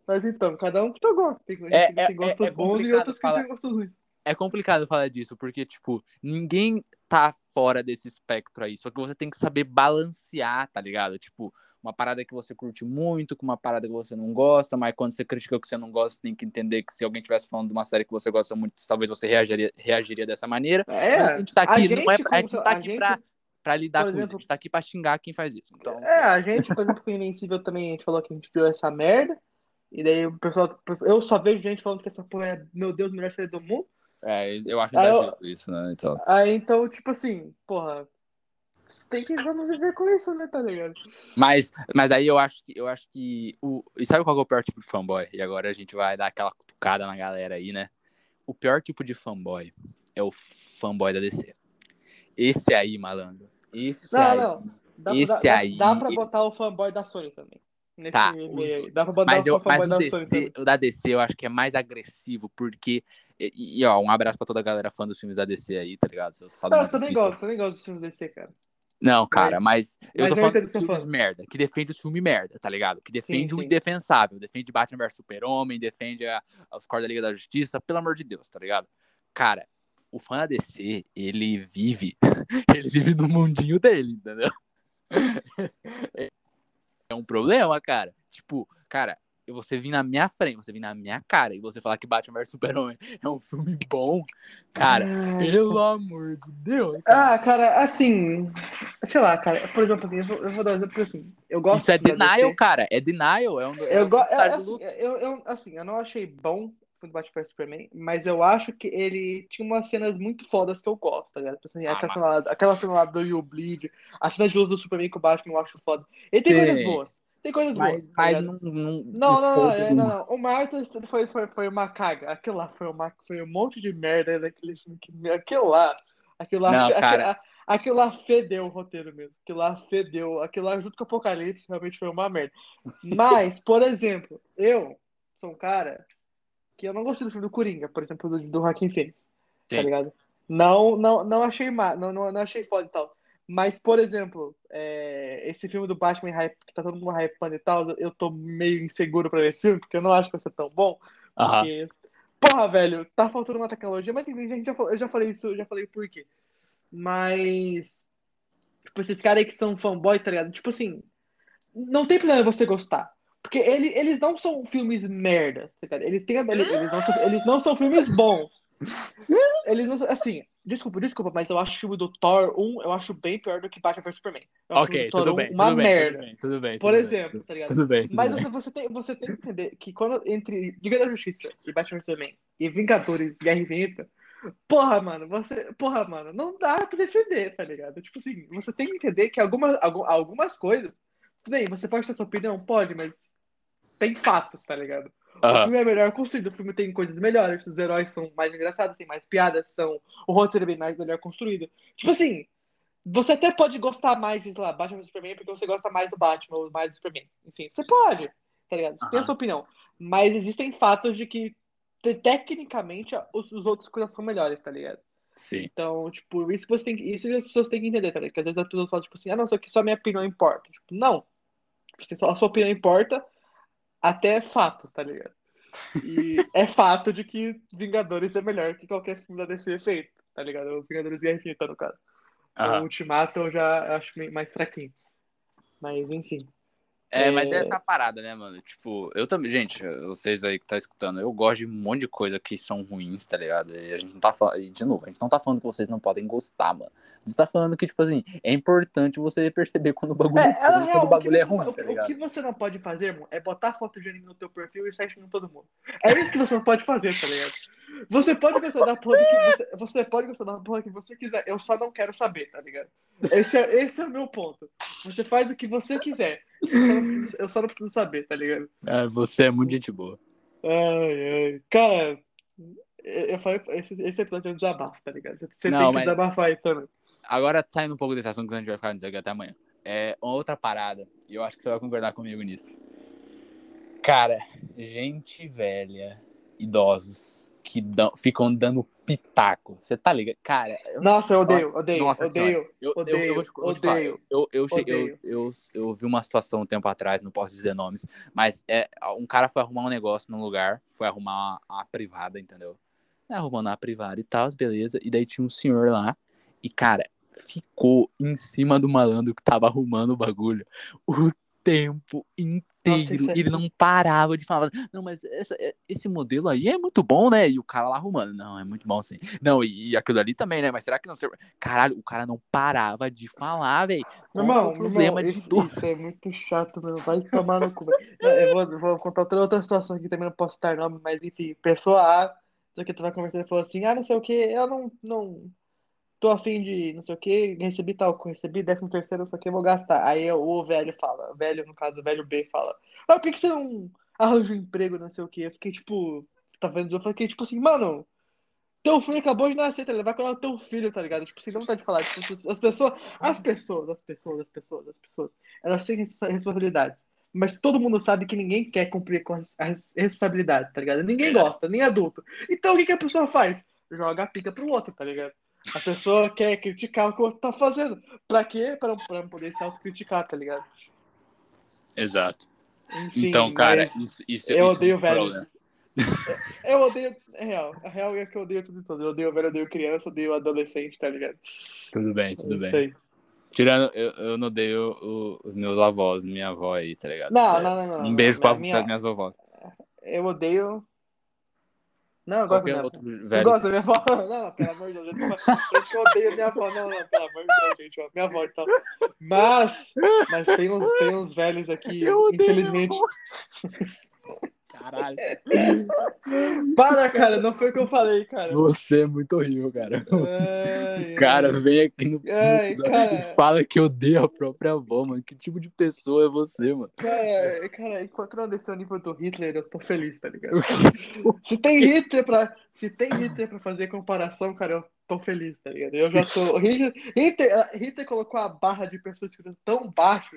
Mas então, cada um com seu gosto. Tem, tem, É- é- tem gostos é bons e outros que falar. tem gostos ruins. É complicado falar disso, porque, tipo, ninguém tá fora desse espectro aí. Só que você tem que saber balancear, tá ligado? Tipo, uma parada que você curte muito com uma parada que você não gosta, mas quando você critica o que você não gosta, tem que entender que se alguém estivesse falando de uma série que você gosta muito, talvez você reagiria, reagiria dessa maneira. É, Mas a gente tá aqui, a não é, gente, a gente tá aqui gente- pra, pra lidar por com exemplo- isso, a gente tá aqui pra xingar quem faz isso. Então, É, a gente, por exemplo, com o Invencível também, a gente falou que a gente viu essa merda. E daí o pessoal. Eu só vejo gente falando que essa porra é, meu Deus, melhor série do mundo. é, eu acho Ah, eu- isso, né? Então, Aí então, tipo assim, porra. Tem que vamos viver com isso, né, tá ligado? Mas, mas aí eu acho que eu acho que o e sabe qual que é o pior tipo de fanboy? E agora a gente vai dar aquela cutucada na galera aí, né? O pior tipo de fanboy é o fanboy da DC. Esse aí, malandro. Esse Não, aí. não. Dá, Esse dá, aí- dá pra botar o fanboy da Sony também. Nesse Tá, os. Dá pra botar Mas, eu, o fanboy mas o, da Sony DC, também. o da DC eu acho que é mais agressivo, porque. E, e, ó, um abraço pra toda a galera fã dos filmes da DC aí, tá ligado? Seus Não, eu também gosto, também gosto dos filmes DC, cara. Não, cara, mas, eu mas tô eu falando o dos filmes fala. merda, que defende os filmes merda, tá ligado? Que defende Sim, o sim. indefensável, defende Batman vs Super-Homem, defende a, os Corda da Liga da Justiça, pelo amor de Deus, tá ligado? Cara, o fã da DC, ele vive, ele vive no mundinho dele, entendeu? É um problema, cara. Tipo, cara, você vir na minha frente, você vir na minha cara e você falar que Batman vs Super-Homem é um filme bom, cara, Ai, pelo amor de Deus. cara. Ah, cara, assim. Sei lá, cara. Por exemplo, assim, eu vou, eu vou dar um exemplo assim. Eu gosto Isso é denial, cara. É denial. É um, é Eu, um go... é, assim, eu, eu, assim, eu não achei bom o Batman vs Superman, mas eu acho que ele tinha umas cenas muito fodas que eu gosto, tá ligado? Assim, Ah, aquela, mas- cena lá, aquela cena lá do You Bleed, a cena de luta do Superman com o Batman eu acho foda. Ele tem Sim. coisas boas. Tem coisas Mas, boas. tá mas ligado? não, não, Não, não, é, não, não. O Martins foi, foi, foi uma caga. Aquilo lá foi, uma, foi um monte de merda daquele filme. Que, aquilo lá. Aquilo lá, Não, aquilo, aquilo lá fedeu o roteiro mesmo. Aquilo lá fedeu. Aquilo lá, junto com o Apocalipse, realmente foi uma merda. Mas, por exemplo, eu sou um cara que eu não gostei do filme do Coringa, por exemplo, do, do Joaquin Phoenix. Tá Sim. ligado? Não, não, não achei má, não, não, não achei foda e tal. Mas, por exemplo, é, esse filme do Batman hype, que tá todo mundo hypando e tal, eu tô meio inseguro pra ver esse filme, porque eu não acho que vai ser tão bom. Aham. Porque, porra, velho, tá faltando uma tecnologia, mas enfim, gente já eu já falei isso, eu já falei por quê. Mas, tipo, esses caras aí que são fanboy, tá ligado? Tipo assim, não tem problema você gostar. Porque ele, eles não são filmes merda, tá? Eles, têm, eles, eles, não são, eles não são filmes bons. Eles não são, assim, desculpa, desculpa, mas eu acho o filme do Thor 1, eu acho bem pior do que Batman vs Superman. Ok, tudo 1 bem. uma tudo bem, merda. Tudo bem, tudo bem. Por tudo exemplo, tá bem, ligado? Tudo bem. tudo Mas bem. você, você, tem, você tem que entender que quando entre Liga da Justiça e Batman vs Superman e Vingadores Guerra Infinita, porra, mano, você. Porra, mano, não dá pra defender, tá ligado? Tipo assim, você tem que entender que algumas, algu- algumas coisas. Tudo bem, você pode ter sua opinião? Pode, mas tem fatos, tá ligado? O Aham. filme é melhor construído, o filme tem coisas melhores, os heróis são mais engraçados, tem mais piadas, são... o roteiro é bem mais melhor construído. Tipo assim, você até pode gostar mais de, sei lá, Batman vs Superman porque você gosta mais do Batman ou mais do Superman. Enfim, você pode, tá ligado? Você tem a sua opinião. Mas existem fatos de que, te- tecnicamente, os, os outros coisas são melhores, tá ligado? Sim. Então, tipo, isso que você tem que, isso as pessoas têm que entender, tá ligado? Porque às vezes as pessoas falam, tipo assim, ah, não, só que só minha opinião importa. Tipo, não. Tipo, assim, só a sua opinião importa até fatos, tá ligado? E é fato de que Vingadores é melhor que qualquer filme da DC feito, tá ligado? O Vingadores Guerra Infinita, no caso. Aham. O Ultimato eu já acho mais fraquinho. Mas, enfim. É, mas É. essa é a parada, né, mano? Tipo, eu também, gente, vocês aí que tá escutando, eu gosto de um monte de coisa que são ruins, tá ligado? E a gente não tá falando, e de novo, a gente não tá falando que vocês não podem gostar, mano. A gente tá falando que, tipo assim, é importante você perceber quando o bagulho, É, é, ruim, quando o o, bagulho é ruim, o- tá o ligado? que você não pode fazer, irmão, é botar foto de anime no teu perfil e sair xingando todo mundo. É isso que você não pode fazer, tá ligado? Você pode gostar da porra que você, você pode gostar da porra que você quiser. Eu só não quero saber, tá ligado? Esse é, esse é o meu ponto. Você faz o que você quiser. Eu só não preciso, eu só não preciso saber, tá ligado? É, você é muito gente boa. Ai, ai. Cara, eu falei, esse, esse episódio é um desabafo, tá ligado? Você Não, tem que mas- desabafar aí também. Agora, saindo um pouco desse assunto, que a gente vai ficar nisso aqui até amanhã. É uma outra parada, e eu acho que você vai concordar comigo nisso. Cara, gente velha, idosos, que dão- ficam dando pitaco. Você tá ligado? Cara, eu Nossa, eu odeio, odeio, Nossa odeio. Eu, Odeio, eu, eu odeio, eu, eu, eu, odeio. eu, eu vi uma situação um tempo atrás, não posso dizer nomes, mas é, um cara foi arrumar um negócio num lugar, foi arrumar a, a privada, entendeu? Arrumando a privada e tal, beleza. E daí tinha um senhor lá, e cara, ficou em cima do malandro que tava arrumando o bagulho o tempo inteiro. Isso é- Ele não parava de falar, não, mas essa- esse modelo aí é muito bom, né? E o cara lá arrumando, não, é muito bom sim. Não, e, e aquilo ali também, né? Mas será que não serve? Caralho, o cara não parava de falar, velho. É irmão, problema irmão, de isso, tudo? isso é muito chato, meu. Vai tomar no cu. Eu vou, vou contar outra, outra situação aqui, também não posso citar nome, mas enfim, pessoa A, sei que tu vai conversando e falou assim, ah, não sei o que, eu não, não tô afim de não sei o que, recebi tal, recebi décimo terceiro, não sei o que, vou gastar. Aí o velho fala, o velho, no caso, o velho B fala, ah, por que, que você não arranja um emprego, não sei o que? Eu fiquei tipo, tá vendo? Eu fiquei tipo assim, mano. Teu filho acabou de nascer, tá ligado? Vai cuidar do teu filho, tá ligado? Tipo, assim, não tá de falar. Tipo, as pessoas, as pessoas, as pessoas, as pessoas, as pessoas, elas têm res- responsabilidades. Mas todo mundo sabe que ninguém quer cumprir com as- a res- responsabilidade, tá ligado? Ninguém gosta, nem adulto. Então o que, que a pessoa faz? Joga a pica pro outro, tá ligado? A pessoa quer criticar o que o outro tá fazendo. Pra quê? Pra, pra poder se autocriticar, tá ligado? Exato. Enfim, então, cara, isso, isso, eu isso é odeio um velhos. problema. Eu odeio. É real. A real é que eu odeio tudo e todo. Eu odeio velho, eu odeio criança, eu odeio adolescente, tá ligado? Tudo bem, tudo É bem. isso aí. Tirando, eu, eu não odeio o- os meus avós, minha avó aí, tá ligado? Não, Sério. não, não, não. Um beijo pra, minha, minhas vovós. Eu odeio. Não, eu gosto da minha avó. Eu gosto da minha avó. Não, pelo amor de Deus. Eu eu odeio minha avó. Não, não, pelo amor de Deus, gente. ó, Minha avó e tal. Mas, mas tem uns, tem uns velhos aqui, Eu odeio infelizmente. Caralho. Para, cara, não foi o que eu falei, cara. Você é muito horrível, cara. Ai, O cara ai. vem aqui no Ai, e fala que odeia a própria avó, mano. Que tipo de pessoa é você, mano? Cara, cara, enquanto não descer o nível do Hitler, eu tô feliz, tá ligado? Se tem Hitler pra, se tem Hitler pra fazer comparação, cara, eu tô feliz, tá ligado? Eu já tô. Hitler, Hitler, colocou a barra de pessoas tão baixo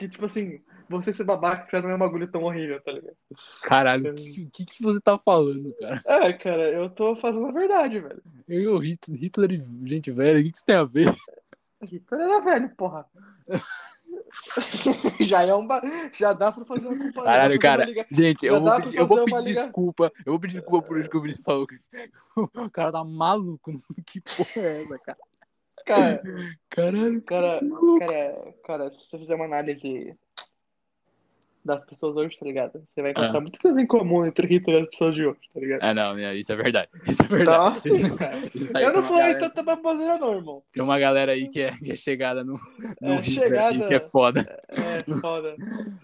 que, tipo assim, você ser babaca já não é um bagulho tão horrível, tá ligado? Caralho, o que, que, que você tá falando, cara? É, cara, eu tô falando a verdade, velho. Eu e o Hitler, Hitler e gente velha, o que, que isso tem a ver? Hitler era velho, porra. já é um. ba- Já dá pra fazer uma comparação. Caralho, cara. liga- Gente, eu vou, pedir, eu vou pedir liga- desculpa. Eu vou pedir desculpa por isso que o Vinícius falou. O cara tá maluco. Que porra é essa, cara? Cara, Caralho, cara, cara, cara, se você fizer uma análise das pessoas hoje, tá ligado? Você vai encontrar Ah. muitas coisas em comum entre Hitler e as pessoas de hoje, tá ligado? É, não, isso é verdade. Isso é verdade. Então, assim, cara. Eu não falei galera- tanta baboseira, não, irmão. Tem uma galera aí que é, que é chegada no, no É, chegada. que é foda. É, foda.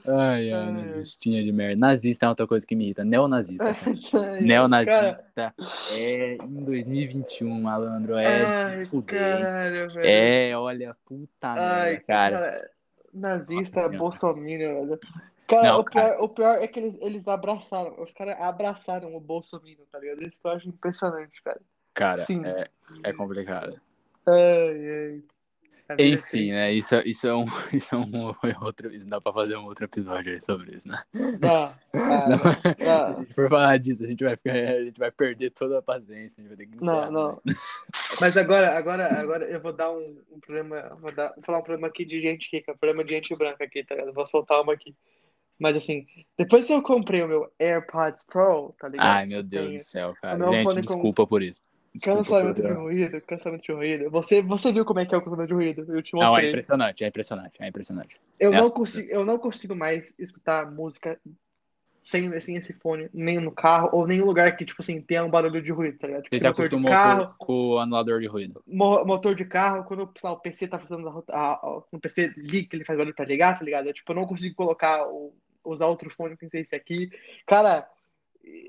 Ai, ai, Ai. nazistinha de merda. Nazista é outra coisa que me irrita. Neonazista. cara. Cara, Neonazista é em 2021, malandro. É ai, caralho, velho. É, olha, puta Ai, merda, cara. cara, nazista, bolsominion, velho. Cara, Não, o, pior, o pior é que eles, eles abraçaram, os caras abraçaram o bolsominion, tá ligado? Isso que eu acho impressionante, cara. Cara, Sim. é, é complicado. Ai, ai. É Enfim, né? Isso, isso, é um, isso é um outro. Isso dá pra fazer um outro episódio aí sobre isso, né? triste. Dá, dá, Não, dá. Se for falar disso, a gente vai ficar, a gente vai perder toda a paciência, a gente vai ter que Não, não. né? Mas agora, agora, agora eu vou dar um, um problema, vou, dar, vou falar um problema aqui de gente rica, um problema de gente branca aqui, tá ligado? Vou soltar uma aqui. Mas assim, depois que eu comprei o meu AirPods Pro, tá ligado? Ai, meu Deus Tem do céu, cara. Gente, com- desculpa por isso. Desculpa Cancelamento de ruído, cancelamento de ruído. Você, você viu como é que é o cancelamento de ruído? Eu te Não, é mostrei. impressionante, é impressionante, é impressionante. eu, é não consigo, eu não consigo mais escutar música sem, sem esse fone, nem no carro, ou nem em lugar que, tipo assim, tenha um barulho de ruído, tá ligado? Tipo, Você de acostumou carro, com, com o anulador de ruído. mo- motor de carro, quando lá, o PC tá fazendo a, a, o PC liga, ele faz barulho pra ligar, tá ligado? Eu, tipo, eu não consigo colocar, o, usar outro fone sem ser esse aqui. Cara,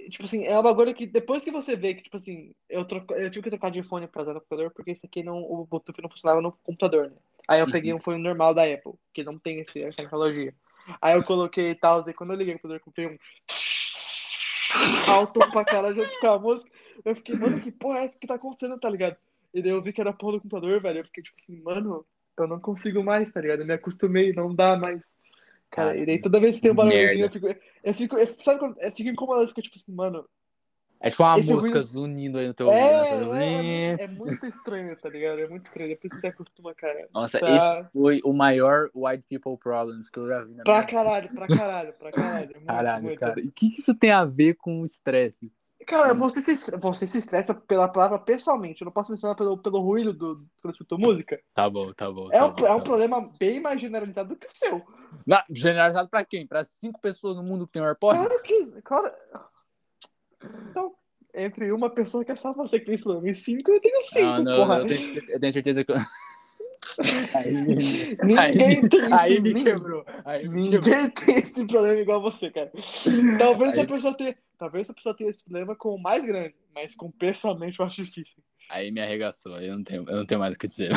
tipo assim, é um bagulho que depois que você vê que, tipo assim, eu, troco, eu tive que trocar de fone pra usar no computador, porque esse aqui não, o Bluetooth não funcionava no computador, né? Aí eu peguei um fone normal da Apple, que não tem esse, essa tecnologia. Aí eu coloquei e tal, e quando eu liguei o computador, eu comprei um alto pra caralho junto com a música. Eu fiquei, mano, que porra é essa que tá acontecendo, tá ligado? E daí eu vi que era porra do computador, velho. Eu fiquei tipo assim, mano, eu não consigo mais, tá ligado? Eu me acostumei, não dá mais. Cara, Cara, e daí toda vez que tem um barulhozinho, eu fico, eu fico, eu- sabe quando eu fico incomodado, eu fico tipo assim, mano, É tipo uma Esse música ruído- zunindo aí no teu ouvido. né? é, é, é muito estranho, tá ligado? É muito estranho, depois você acostuma, cara. Nossa, Tá. esse foi o maior white people problems que eu já vi na Pra minha vida. caralho, pra caralho, pra caralho. Muito, Caralho, muito. cara. E o que isso tem a ver com o estresse? Cara, você se, você se estressa pela palavra pessoalmente. Eu não posso mencionar pelo, pelo ruído do, quando eu escuto música. Tá bom, tá bom. É tá um, bom, é tá um bom. problema bem mais generalizado do que o seu. Não, generalizado pra quem? Pra cinco pessoas no mundo que tem um AirPod? Claro que. Claro. Então, entre uma pessoa que é só você que tem problema e cinco, eu tenho cinco, Não, não, porra. eu, tenho, eu tenho certeza que. eu- Aí, Ninguém aí, tem aí esse me ninguém- quebrou. Aí me quebrou. Ninguém tem esse problema igual você, cara. Talvez Aí- essa pessoa tenha. Talvez essa pessoa tenha esse problema com o mais grande, mas com pessoalmente eu acho difícil. Aí me arregaçou. aí Eu não tenho, eu não tenho mais o que dizer.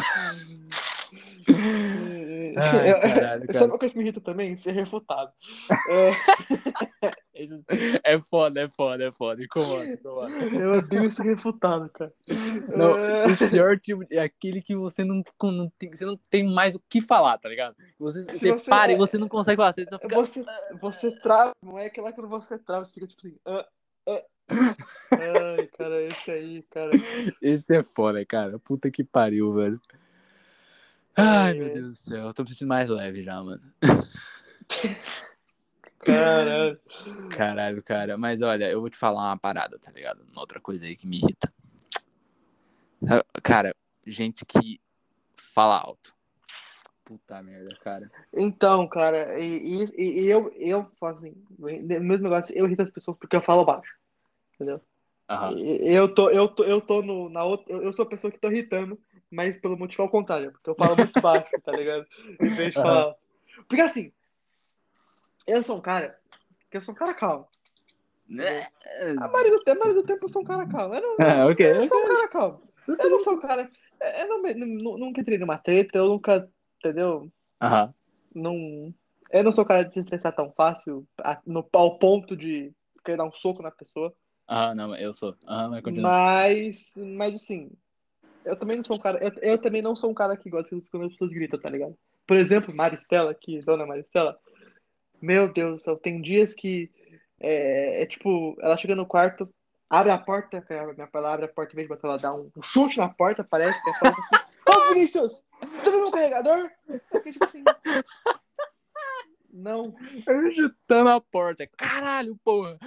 Ai, Ai, caralho, cara. Sabe uma coisa que me irrita também? Ser refutado. É, É foda, é foda, é foda. Incomoda, incomoda. eu odeio ser refutado, cara. Não, É, o pior tipo é aquele que você não, não tem, você não tem mais o que falar, tá ligado? Você, você, você- para e é- você não consegue falar, você fica. Você, você trava, não é aquela quando você trava, você fica tipo assim. ah, ah. Ai, cara, esse aí, cara. Esse é foda, cara. Puta que pariu, velho. Ai, É. meu Deus do céu. Eu tô me sentindo mais leve já, mano. Caralho. Caralho, cara. Mas olha, eu vou te falar uma parada, tá ligado? Uma outra coisa aí que me irrita. Cara, gente que fala alto. Puta merda, cara. Então, cara, e, e, e eu, eu faço assim, mesmo negócio, eu irrito as pessoas porque eu falo baixo. Entendeu? Eu tô, eu tô, eu tô no, na outra, eu sou a pessoa que tô irritando, mas pelo motivo ao contrário, porque eu falo muito baixo, tá ligado? Em vez de Aham. falar. Porque assim, eu sou um cara, que eu sou um cara calmo. A maioria do tempo, a maioria do tempo eu sou um cara calmo. Eu não, Ah, ok, eu sou um cara calmo. Eu não sou um cara. Eu não, nunca entrei numa treta, eu nunca, entendeu? Aham. Não, eu não sou o cara de se estressar tão fácil, no, ao ponto de querer dar um soco na pessoa. Aham, não, eu sou. Aham, mas. Mas, mas assim, eu também não sou um cara. Eu, eu também não sou um cara que gosta quando as pessoas gritam, tá ligado? Por exemplo, Maristela, aqui, dona Maristela, meu Deus do céu, tem dias que é, é tipo, ela chega no quarto, abre a porta, que minha palavra, abre a porta, botar ela dar um, um chute na porta, parece, que é fala assim, ô Vinícius, tu viu meu carregador? Fiquei tipo assim. Não, Eu chutando a porta. Caralho, porra.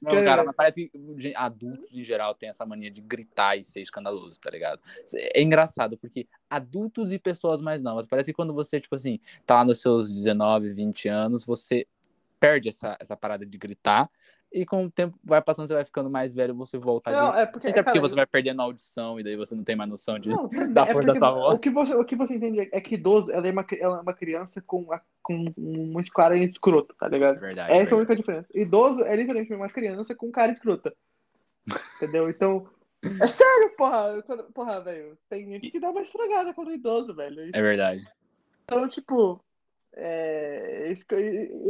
Não, Cara- cara, mas parece que adultos em geral têm essa mania de gritar e ser escandaloso, tá ligado? É engraçado, porque adultos e pessoas mais novas, parece que quando você, tipo assim, tá lá nos seus 19, 20 anos, você perde essa, essa parada de gritar. E com o tempo vai passando, você vai ficando mais velho, você volta a não, gritar. é porque. Isso é porque cara, você vai perdendo a audição e daí você não tem mais noção de. Não, da é força da tua voz. O que você, o que você entende é que idoso ela é uma, ela é uma criança com, a- com um cara escroto, tá É ligado? verdade. Essa é a única diferença. Idoso é literalmente uma criança com cara escrota. Entendeu? Então. É sério, porra! Porra, velho. Tem gente que dá uma estragada quando é idoso, velho. Isso- É verdade. Então, tipo. É, isso que eu,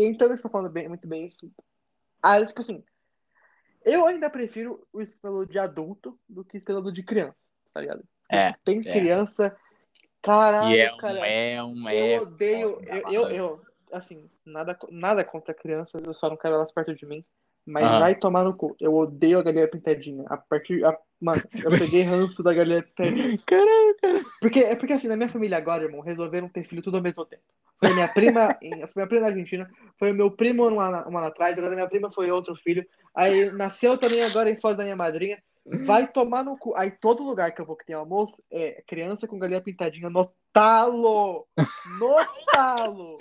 então, você tá falando bem, muito bem isso. Ah, tipo assim. Eu ainda prefiro o escândalo de adulto do que o escândalo de criança, tá ligado? É. Tem é. Caralho, E é um, cara. é um, é eu odeio. Eu, eu, eu, assim, nada, nada contra crianças, eu só não quero elas perto de mim. Mas Ah. vai tomar no cu. Eu odeio a galinha pintadinha. A partir. a- Mano, eu peguei ranço da galinha pintadinha. Caralho, cara. Porque, é porque assim, na minha família agora, irmão, resolveram ter filho tudo ao mesmo tempo. Foi minha prima, em- foi minha prima na Argentina, foi meu primo um ano, um ano atrás, agora minha prima foi outro filho. Aí nasceu também agora em Foz da minha madrinha. Vai tomar no cu. Aí todo lugar que eu vou que tem almoço é criança com galinha pintadinha no talo! No talo!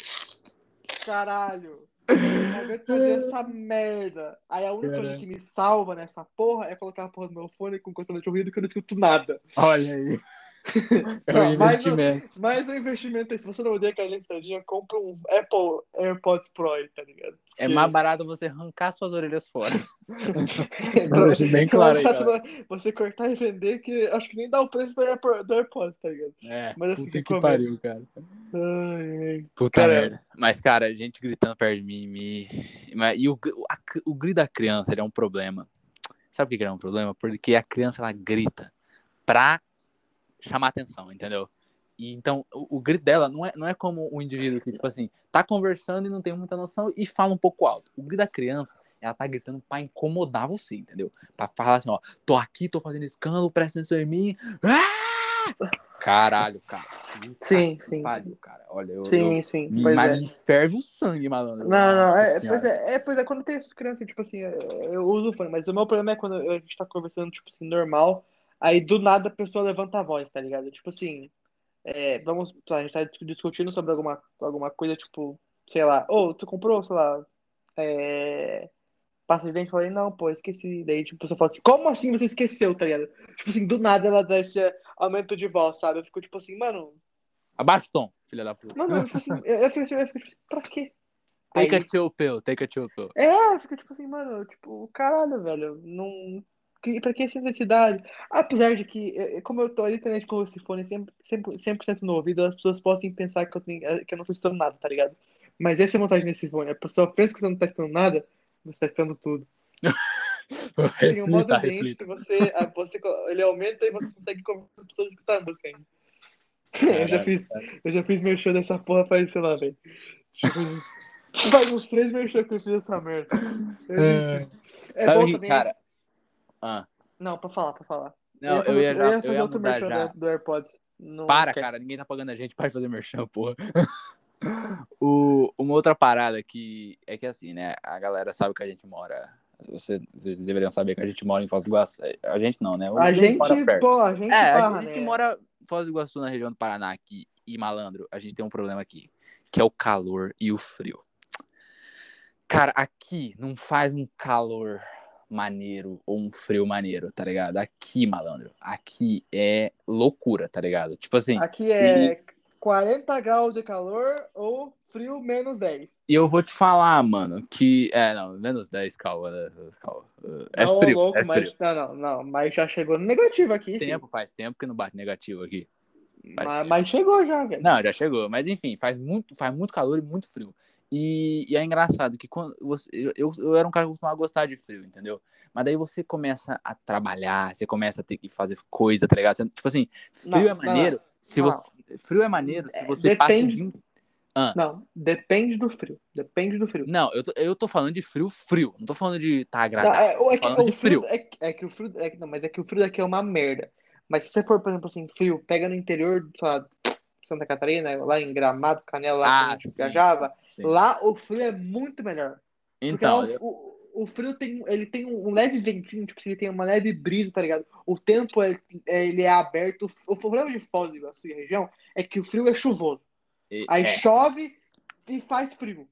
Caralho! Não aguento fazer essa merda. Aí a única coisa Caralho. que me salva nessa porra é colocar a porra do meu fone com constante ouvido que eu não escuto nada. Olha aí. É um o- investimento. Mas o investimento é, se você não odeia a galinha pintadinha, compra um Apple AirPods Pro aí, tá ligado? É mais barato você arrancar suas orelhas fora. Deixo bem claro aí, cara. Você cortar e vender, que acho que nem dá o preço do, do AirPods, tá ligado? É, Mas assim, puta que pariu, cara. Ai, ai. Puta Cara, merda. Mas, cara, gente gritando perto de mim, me... E o, a- o grito da criança, é um problema. Sabe por que é um problema? Porque a criança, ela grita pra chamar atenção, entendeu? E então, o, o grito dela não é, não é como o indivíduo que, tipo assim, tá conversando e não tem muita noção e fala um pouco alto. O grito da criança, ela tá gritando pra incomodar você, entendeu? Pra falar assim, ó, tô aqui, tô fazendo escândalo, presta atenção em mim. Ah! Caralho, cara. Sim, que sim. Pariu, cara. Olha, eu, Sim, eu, sim. me, Pois mas é. me ferve o sangue, malandro. Não, não, é, pois é, é, pois é, quando tem essas crianças, tipo assim, eu uso o fone, mas o meu problema é quando a gente tá conversando, tipo assim, normal, aí do nada a pessoa levanta a voz, tá ligado? Tipo assim, é, vamos, a gente tá discutindo sobre alguma, alguma coisa, tipo, sei lá, ô, tu comprou, sei lá, é, pasta de dente? Eu falei, não, pô, esqueci. Daí, tipo, a pessoa fala assim, como assim você esqueceu, tá ligado? Tipo assim, do nada ela dá esse aumento de voz, sabe? Eu fico tipo assim, mano, Abaixa o tom, filha da puta. não, não, tipo assim, eu, eu fico, eu fico tipo, pra quê? Take Aí- a chill pill, take a chill pill. É, fica tipo assim, mano, tipo, caralho, velho, não. Que, pra que essa necessidade? Apesar de que, eh, como eu tô literalmente com esse fone 100%, 100%, 100 no ouvido, as pessoas possam pensar que eu, tenho, eh, que eu não tô escutando nada, tá ligado? Mas essa é a vantagem desse fone. A pessoa pensa que você não tá escutando nada, você tá escutando tudo. Tem um modo reflita, ambiente reflita. que você, a- você, ele aumenta e você consegue conversar as pessoas escutar a música ainda. Eu já fiz, cara. eu já fiz meu show dessa porra faz, sei lá, velho. Ver. Faz uns três meus shows que eu fiz essa merda. Enfim. É Sabe bom também. cara... Ah, Não, pra falar, pra falar. não, eu fazer, ia, já, eu fazer ia outro merchan já. do, AirPods. Não Para, esquece. cara, ninguém tá pagando a gente para fazer merchan, porra. o, uma outra parada que é que assim, né? A galera sabe que a gente mora. Você, vocês deveriam saber que a gente mora em Foz do Iguaçu. A gente não, né? A mora gente, perto. pô, a gente É, barra, a gente né? mora em Foz do Iguaçu, na região do Paraná aqui, e malandro, a gente tem um problema aqui, que é o calor e o frio. Cara, aqui não faz um calor maneiro ou um frio maneiro, tá ligado? Aqui, malandro, aqui é loucura, tá ligado? Tipo assim, Aqui é 40 graus de calor ou frio menos 10. e eu vou te falar, mano, que. É, não, menos 10, calma, né? calma. É não, frio, louco, é frio. mas, não, não, não, mas já chegou no negativo aqui. filho. Tempo, faz tempo que não bate negativo aqui. Mas, mas chegou já, velho. Não, já chegou. Mas enfim, faz muito, faz muito calor e muito frio. E, e é engraçado que quando você, eu, eu, era um cara que costumava gostar de frio, entendeu? Mas daí você começa a trabalhar, você começa a ter que fazer coisa, tá ligado? Você- tipo assim, frio Não, é não, maneiro. se não. você, frio é maneiro se É, você passa o depende- dia. Não, depende do frio. Depende do frio. Não, eu tô, eu tô falando de frio, frio. Não tô falando de tá Não, agradável. é, é que, o frio. É, que- é que o frio. É, que- não, mas é que o frio daqui é uma merda. Mas se você for, por exemplo, assim, frio, pega no interior, sei lá, Santa Catarina, lá em Gramado, Canela, lá que a Ah, gente viajava, lá o frio é muito melhor. Então, lá o, o, o frio tem, ele tem um leve ventinho, tipo, assim, ele tem uma leve brisa, tá ligado? O tempo é, é- ele é aberto. O problema de Foz do Iguaçu e região é que o frio é chuvoso. eu- Aí é. chove e faz frio.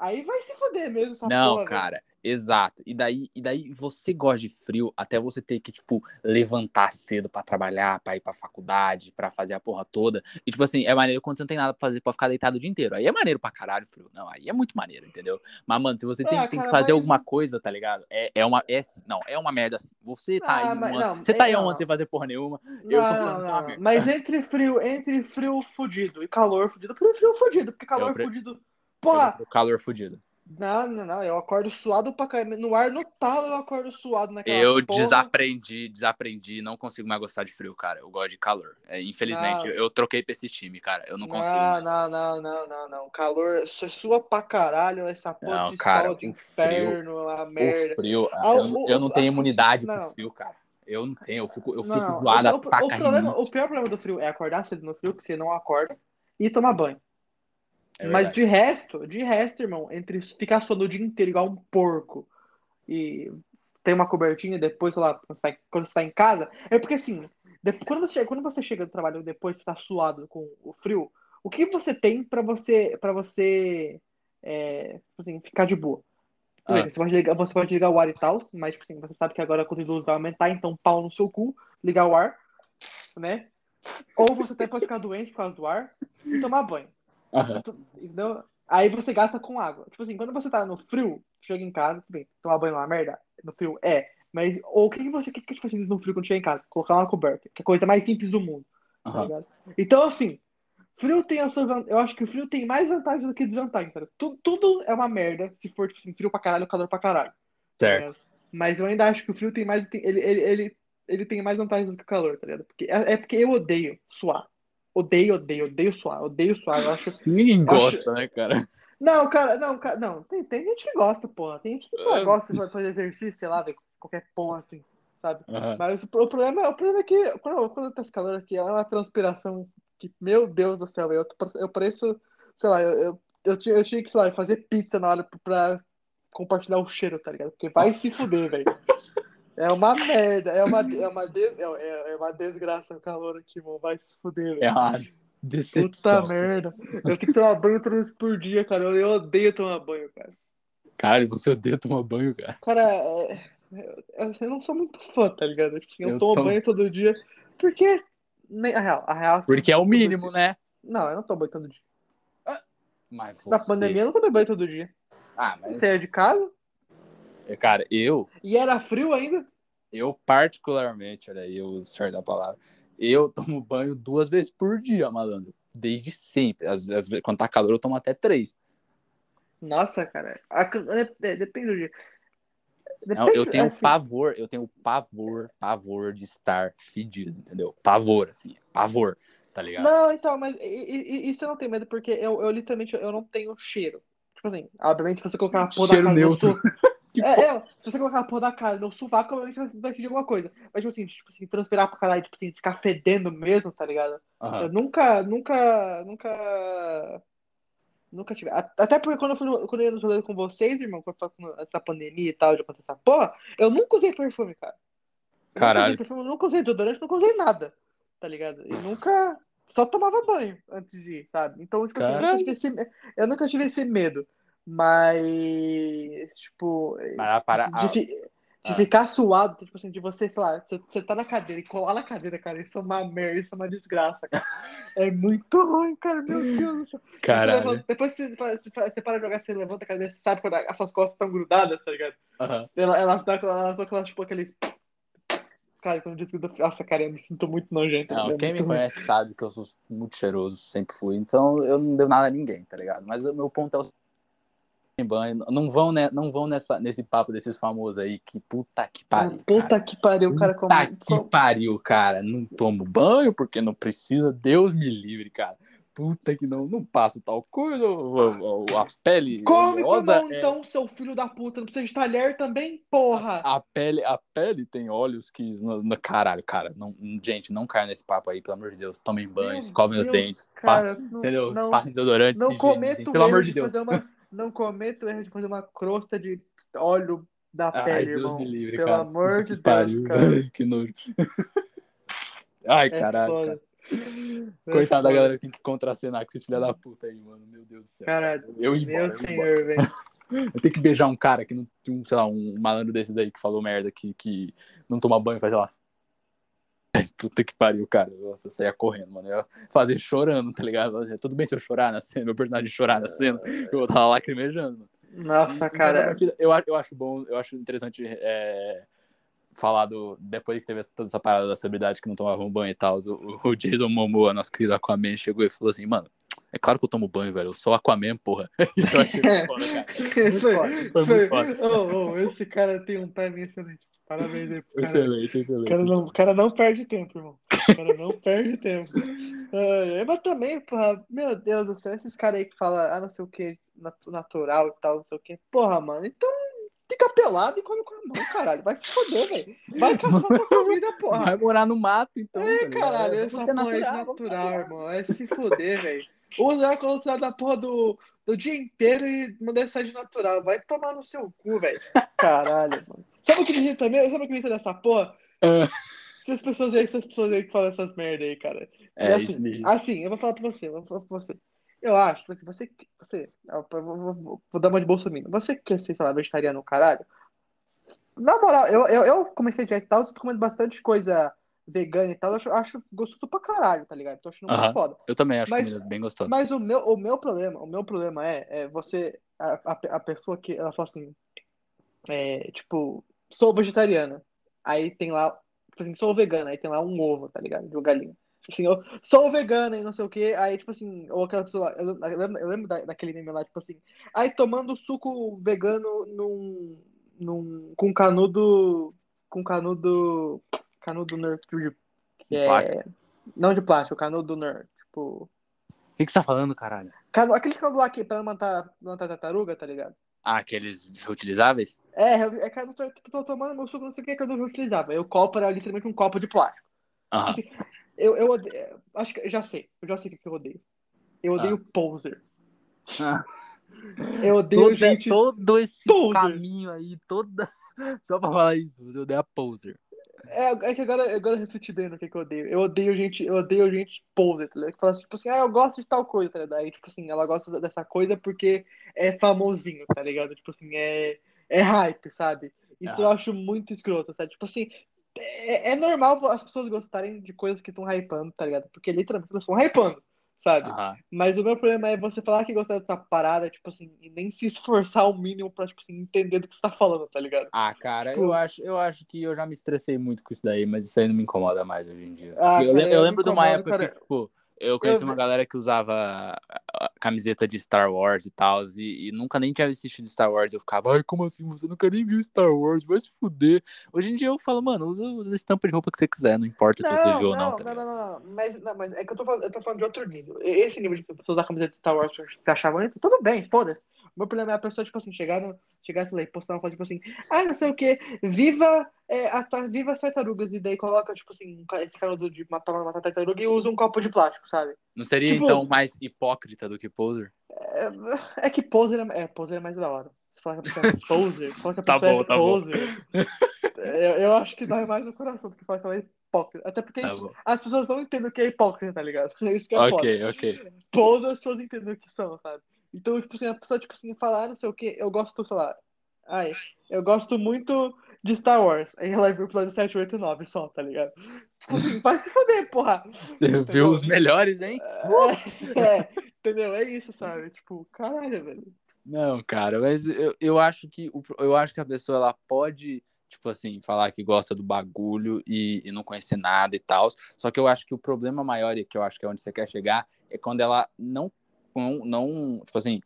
Aí vai se foder mesmo essa Não, porra, velho. cara, exato. E daí, e daí você gosta de frio até você ter que, tipo, levantar cedo pra trabalhar, pra ir pra faculdade, pra fazer a porra toda. E, tipo assim, é maneiro quando você não tem nada pra fazer, pra ficar deitado o dia inteiro. Aí é maneiro pra caralho frio. Não, aí é muito maneiro, entendeu? Mas, mano, se você tem, Ah, tem que cara, fazer mas- alguma coisa, tá ligado? É, é uma. É, assim, não, é uma merda assim. Você tá Ah, aí. mas uma- não, você tá é, aí não. ontem sem fazer porra nenhuma. Não, Eu tô não, falando que é não. Mas entre frio, entre frio fudido e calor fudido, eu prefiro frio fudido, porque calor Eu pre- fudido. Porra, prefiro calor fudido. Não, não, não. Eu acordo suado pra caramba. No ar, no talo, eu acordo suado naquela Eu porra. desaprendi, desaprendi, não consigo mais gostar de frio, cara. Eu gosto de calor. É, infelizmente, eu, eu troquei pra esse time, cara. Eu não consigo. Não, não, não, não, não, não. Calor, você sua pra caralho, essa porra Não, de cara, sol de o frio- inferno, a merda. O frio, Ah, eu, o- eu não tenho assim, imunidade não. pro frio, cara. Eu não tenho, eu fico, eu fico Não, zoada o, o, pra o, problema, o pior problema do frio é acordar cedo no frio, que você não acorda, e tomar banho. É Mas de resto, de resto, irmão, entre ficar suando o dia inteiro igual um porco e ter uma cobertinha depois, sei lá, quando você tá, quando você tá em casa, é porque assim, de- quando você, chega- quando você chega do trabalho depois você tá suado com o frio, o que você tem pra você para você é, tipo assim, ficar de boa? Ah. você pode ligar, você pode ligar o ar e tal, mas tipo assim, você sabe que agora a conta de luz vai aumentar, então pau no seu cu, ligar o ar, né? Ou você até pode ficar doente por causa do ar e tomar banho. Tu- Entendeu? Aí você gasta com água. Tipo assim, quando você tá no frio, chega em casa, bem, tomar banho é uma merda, no frio é. Mas ou o que, que você que, que faz no frio quando chega em casa? Colocar uma coberta, que é a coisa mais simples do mundo, tá Aham. ligado? Então, assim, frio tem as suas. Eu acho que o frio tem mais vantagens do que desvantagens, cara. Tudo, tudo é uma merda se for, tipo assim, frio pra caralho calor pra caralho. Certo. Mas eu ainda acho que o frio tem mais. Ele, ele, ele, ele tem mais vantagens do que o calor, tá ligado? Porque, é, é porque eu odeio suar. Odeio, odeio, odeio suar, odeio suar. Eu acho. Ninguém acho- gosta, né, cara? Não, cara, não, cara, não. Tem, tem gente que gosta, porra. Tem gente que só É. gosta de fazer exercício, sei lá, ver qualquer porra assim, sabe? Aham. Mas o, o problema, o problema é que quando, quando tá esse calor aqui, é uma transpiração que, meu Deus do céu, eu, eu pareço, sei lá, eu, eu, eu, tinha, eu tinha que, sei lá, fazer pizza na hora pra compartilhar o cheiro, tá ligado? Porque vai se fuder, velho. É uma merda, é uma, é uma, des, é, é- é uma desgraça o calor aqui, mano. Vai se fuder, velho. É uma Puta decepção. merda. Eu tenho que tomar banho três vezes por dia, cara. Eu, eu odeio tomar banho, cara. Cara, você odeia tomar banho, cara. Cara, é, é, eu não sou muito fã, tá ligado? Tipo assim, eu, Eu tomo banho todo dia. Porque. nem- A real, a real. assim, Porque é o mínimo, né? Não, eu não tomo banho todo dia. Mas você... Na pandemia eu não tomei banho todo dia. Ah, Eu mas... saía de casa Cara, eu... e era frio ainda. Eu, particularmente, olha aí, eu uso certo da palavra. Eu tomo banho duas vezes por dia, malandro. Desde sempre. Às, às vezes, quando tá calor, eu tomo até três. Nossa, cara. a- é, depende do dia. Não, eu tenho assim, pavor, eu tenho pavor, pavor de estar fedido, entendeu? Pavor, assim, pavor, tá ligado? Não, então, mas isso eu não tenho medo, porque eu, eu literalmente eu não tenho cheiro. Tipo assim, obviamente, se você colocar a porra da Cheiro cara no neutro. Que é, é, se você colocar a porra da cara no sovaco, obviamente vai vai fedir alguma coisa. Mas, tipo assim, tipo assim, transpirar pra caralho, tipo assim, ficar fedendo mesmo, tá ligado? Aham. Eu nunca, nunca, nunca. Nunca tive. Até porque quando eu fui quando eu ia no rolê com vocês, irmão, quando foi com essa pandemia e tal, de acontecer essa porra, eu nunca usei perfume, cara. Eu Nunca Caralho. usei perfume, eu nunca usei desodorante, nunca usei nada, tá ligado? E nunca. Só tomava banho antes de ir, sabe? Então, tipo assim, eu nunca, esse, eu nunca tive esse medo. Mas, tipo, Para, para, de, ah, de ficar suado, tipo assim, de você, sei lá, você, você tá na cadeira e colar na cadeira, cara, isso é uma merda, isso é uma desgraça, cara. É muito ruim, cara, meu Deus do céu. Levanta- depois que você, você, para de jogar, você levanta a cadeira, você sabe quando as suas costas estão grudadas, tá ligado? Aham. Ela- Elas dão elas aquelas, tipo, aqueles... Cara, quando desgruda, nossa, cara, eu me sinto muito nojento. Não, é quem me muito ruim. conhece sabe que eu sou muito cheiroso, sempre fui. Então eu não devo nada a ninguém, tá ligado? Mas o meu ponto é o banho. Não vão, né, não vão nessa, nesse papo desses famosos aí que puta que pariu. cara. Puta que pariu, cara, como... Puta que pariu, cara. Não tomo banho porque não precisa. Deus me livre, cara. Puta que não, não passo tal coisa. A pele Come com a mão, é- então, seu filho da puta. Não precisa de talher também, porra. A pele, a pele tem óleos que. no- no- Caralho, cara. Não, gente, não caia nesse papo aí, pelo amor de Deus. Tomem banho, escovem os dentes. Cara, pa- não, entendeu? não, Passem desodorante. não Pelo amor de Deus. fazer uma... Não cometo o erro de fazer uma crosta de óleo da Ai, pele, Deus irmão. me livre, Pelo cara. amor Puta de que Deus, pariu, cara. que nojo. Ai, É caralho, cara. É Coitado da galera que tem que contracenar com esses filha da puta aí, mano. Meu Deus do céu. Cara, eu ia embora, Meu eu senhor, velho. Eu tenho que beijar um cara que não um, sei lá, um malandro desses aí que falou merda que, que não toma banho faz, sei lá. Puta que pariu, cara. Nossa, eu saía correndo, mano. Eu ia fazer chorando, tá ligado? Ia, Tudo bem se eu chorar na cena, meu personagem chorar na cena, eu estar lacrimejando. Nossa, Em cara. Eu, eu acho bom, eu acho interessante é, falar do. Depois que teve toda essa parada da celebridade que não tomavam banho e tal, o, o Jason Momoa, nosso querido Aquaman, chegou e falou assim, mano, É claro que eu tomo banho, velho. Eu sou Aquaman, porra. Isso eu achei muito foda, cara. Muito Isso aí, foda, isso muito foda. Ô, ô, esse cara tem um timing excelente. Parabéns aí pro cara. Excelente, O excelente. cara, não, o cara não perde tempo, irmão. O cara não perde tempo. É, mas também, porra, meu Deus do céu, esses caras aí que falam, ah, não sei o que, natural e tal, não sei o que. Porra, mano, então fica pelado e come com a mão, caralho. Vai se foder, velho. Vai caçar tua comida, porra. Vai morar no mato, então. É, tá caralho, Vamos essa porra vamos ser natural, irmão. É se foder, velho. Usa ar-condicionado da porra do, do dia inteiro e mandar sair de natural. Vai tomar no seu cu, velho. Caralho, mano. Sabe o que me irrita mesmo? Sabe o que me irrita dessa porra? Ah. Essas pessoas aí, essas pessoas aí que falam essas merda aí, cara. É, assim, isso assim, eu vou falar pra você, eu vou falar pra você. Eu acho, porque você, você, eu vou, vou- dar uma de bolsominion. Você que quer ser, sei lá, vegetariano, caralho. Na moral, eu, eu, eu comecei a dieta e tal, tô comendo bastante coisa vegana e tal, eu acho, acho gostoso pra caralho, tá ligado? Tô achando muito Aham. foda. Eu também acho Mas- bem gostosa. Mas o meu, o meu problema, o meu problema é, é você, a, a, a pessoa que, ela fala assim, é, tipo, sou vegetariana, aí tem lá, tipo assim, sou vegana, aí tem lá um ovo, tá ligado? De uma galinha. Tipo assim, eu sou vegana e não sei o que, aí tipo assim, ou aquela pessoa lá, eu, eu lembro, eu lembro da, daquele meme lá, tipo assim, aí tomando suco vegano num, num, com canudo, com canudo, canudo nerd, de, De é, plástico? não de plástico, canudo nerd, tipo... O que, que você tá falando, caralho? Cano, aqueles canudos lá que pra matar, matar tartaruga, tá ligado? Ah, aqueles reutilizáveis? É, é cara, eu tô, tô tomando meu suco, não sei o que, que eu não utilizava. Eu copo era literalmente um copo de plástico. Aham. Eu, eu odeio, acho que já sei, eu já sei o que eu odeio. Eu odeio poser. Ah. Eu odeio Todo, gente. todo esse poser. caminho aí, toda. Só pra falar isso, você odeia poser. É, é que agora, agora eu refleti bem no que, que eu odeio. Eu odeio gente, eu odeio gente poser, tá ligado? Que fala tipo assim, ah, eu gosto de tal coisa, tá ligado? Aí, tipo assim, ela gosta dessa coisa porque é famosinho, tá ligado? Tipo assim, é, é hype, sabe? Isso Ah. eu acho muito escroto, sabe? Tipo assim, é, é normal as pessoas gostarem de coisas que estão hypando, tá ligado? Porque literalmente elas estão hypando, sabe? Aham. Mas o meu problema é você falar que gosta dessa parada, tipo assim, e nem se esforçar o mínimo pra, tipo assim, entender do que você tá falando, tá ligado? Ah, cara, Tipo- eu, acho, eu acho que eu já me estressei muito com isso daí, mas isso aí não me incomoda mais hoje em dia. Ah, eu, cara, lem- eu lembro de uma época cara. que, tipo, eu conheci Eu- uma galera que usava camiseta de Star Wars e tal, e, e nunca nem tinha assistido Star Wars. Eu ficava, ai, como assim? Você nunca nem viu Star Wars, vai se fuder. Hoje em dia eu falo, mano, usa, usa a estampa de roupa que você quiser, não importa se você viu ou não. não, tá não, não, não, Mas, não, mas é que eu tô falando, eu tô falando de outro nível. Esse nível de pessoas usar camiseta de Star Wars que você achava bonito, tudo bem, foda-se. O meu problema é a pessoa, tipo assim, chegar, no, chegar sei lá, e postar uma foto, tipo assim, ah, não sei o que, viva, é, a, viva as tartarugas, e daí coloca, tipo assim, esse canudo de matar uma matar tartaruga e usa um copo de plástico, sabe? Não seria, Tipo- então, mais hipócrita do que poser? É, é que poser é, é, poser é mais da hora. Você fala que a pessoa é poser, fala que a Tá pessoa bom, é tá poser. eu, eu acho que dói mais no coração do que falar que ela é hipócrita. Até porque Tá as pessoas não entendem o que é hipócrita, tá ligado? Isso que é foda. Ok, ok. Pose as pessoas entendem o que são, sabe? Então, tipo assim, a pessoa, tipo assim, falar, não sei o que, eu gosto, sei lá, ai, eu gosto muito de Star Wars. Aí ela viu o episódio 7, 8 e 9 só, tá ligado? Tipo assim, vai se foder, porra! Você viu os melhores, hein? É, é, entendeu? É isso, sabe? Tipo, caralho, velho. Não, cara, mas eu, eu acho que eu acho que a pessoa ela pode, tipo assim, falar que gosta do bagulho e, e não conhecer nada e tal. Só que eu acho que o problema maior, e que eu acho que é onde você quer chegar, é quando ela não, não, não tipo assim,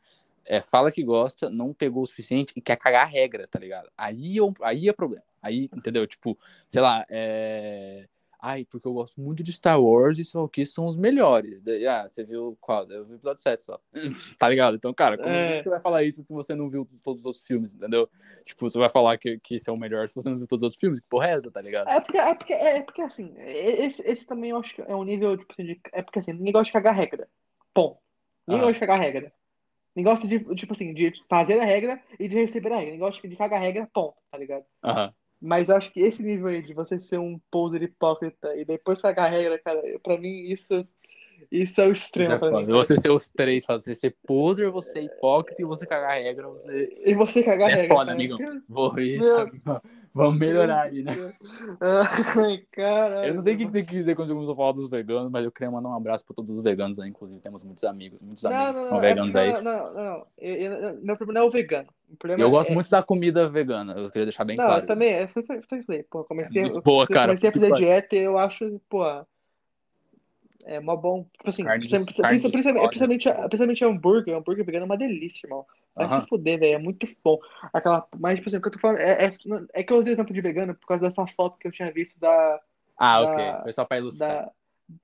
é, fala que gosta, não pegou o suficiente e quer cagar a regra, tá ligado? Aí é, um- aí é problema. Aí, entendeu? Tipo, sei lá, é. Ai, porque eu gosto muito de Star Wars e só que são os melhores. Ah, você viu qual? Eu vi o episódio 7 só. tá ligado? Então, cara, como É. você vai falar isso se você não viu todos os outros filmes, entendeu? Tipo, você vai falar que, que esse é o melhor se você não viu todos os outros filmes? Que porra é essa, tá ligado? É porque, é porque, é porque assim, esse, esse também eu acho que é um nível, tipo assim, de, é porque assim, ninguém gosta de cagar regra. Ponto. Ninguém Ah. gosta de cagar regra. Ninguém gosta de, tipo assim, de fazer a regra e de receber a regra. Ninguém gosta de cagar regra, ponto, tá ligado? Aham. Mas eu acho que esse nível aí de você ser um poser hipócrita e depois cagar regra, cara, pra mim isso, isso é o extremo É foda. Você ser os três, você ser poser, você ser hipócrita e você cagar a regra, você. E você cagar Você é regra. foda, cara. amigão. Vou ir, Meu-? Vamos melhorar aí, né? Ai, caralho. Eu não sei o que você quis dizer quando você começou a falar dos veganos, mas eu queria mandar um abraço pra todos os veganos aí. Inclusive, temos muitos amigos, muitos Não, amigos não, que não, são é- veganos não, aí. não, não, não. Eu- eu- meu problema não é o vegano. O problema eu gosto é- muito da comida vegana, eu queria deixar bem Não, claro. eu também, eu fui, fui, pô, comecei, É eu boa, cara, comecei a fazer dieta e eu acho, pô, É mó bom. Tipo assim, Carne principalmente, carne principalmente, principalmente, principalmente hambúrguer. Hambúrguer vegano é uma delícia, irmão. Vai Aham. se fuder, velho. É muito bom. Aquela, mas, tipo assim, o que eu tô falando é, é, é que eu usei o exemplo de vegano por causa dessa foto que eu tinha visto da, Ah, Da- ok. Foi só pra ilustrar. da,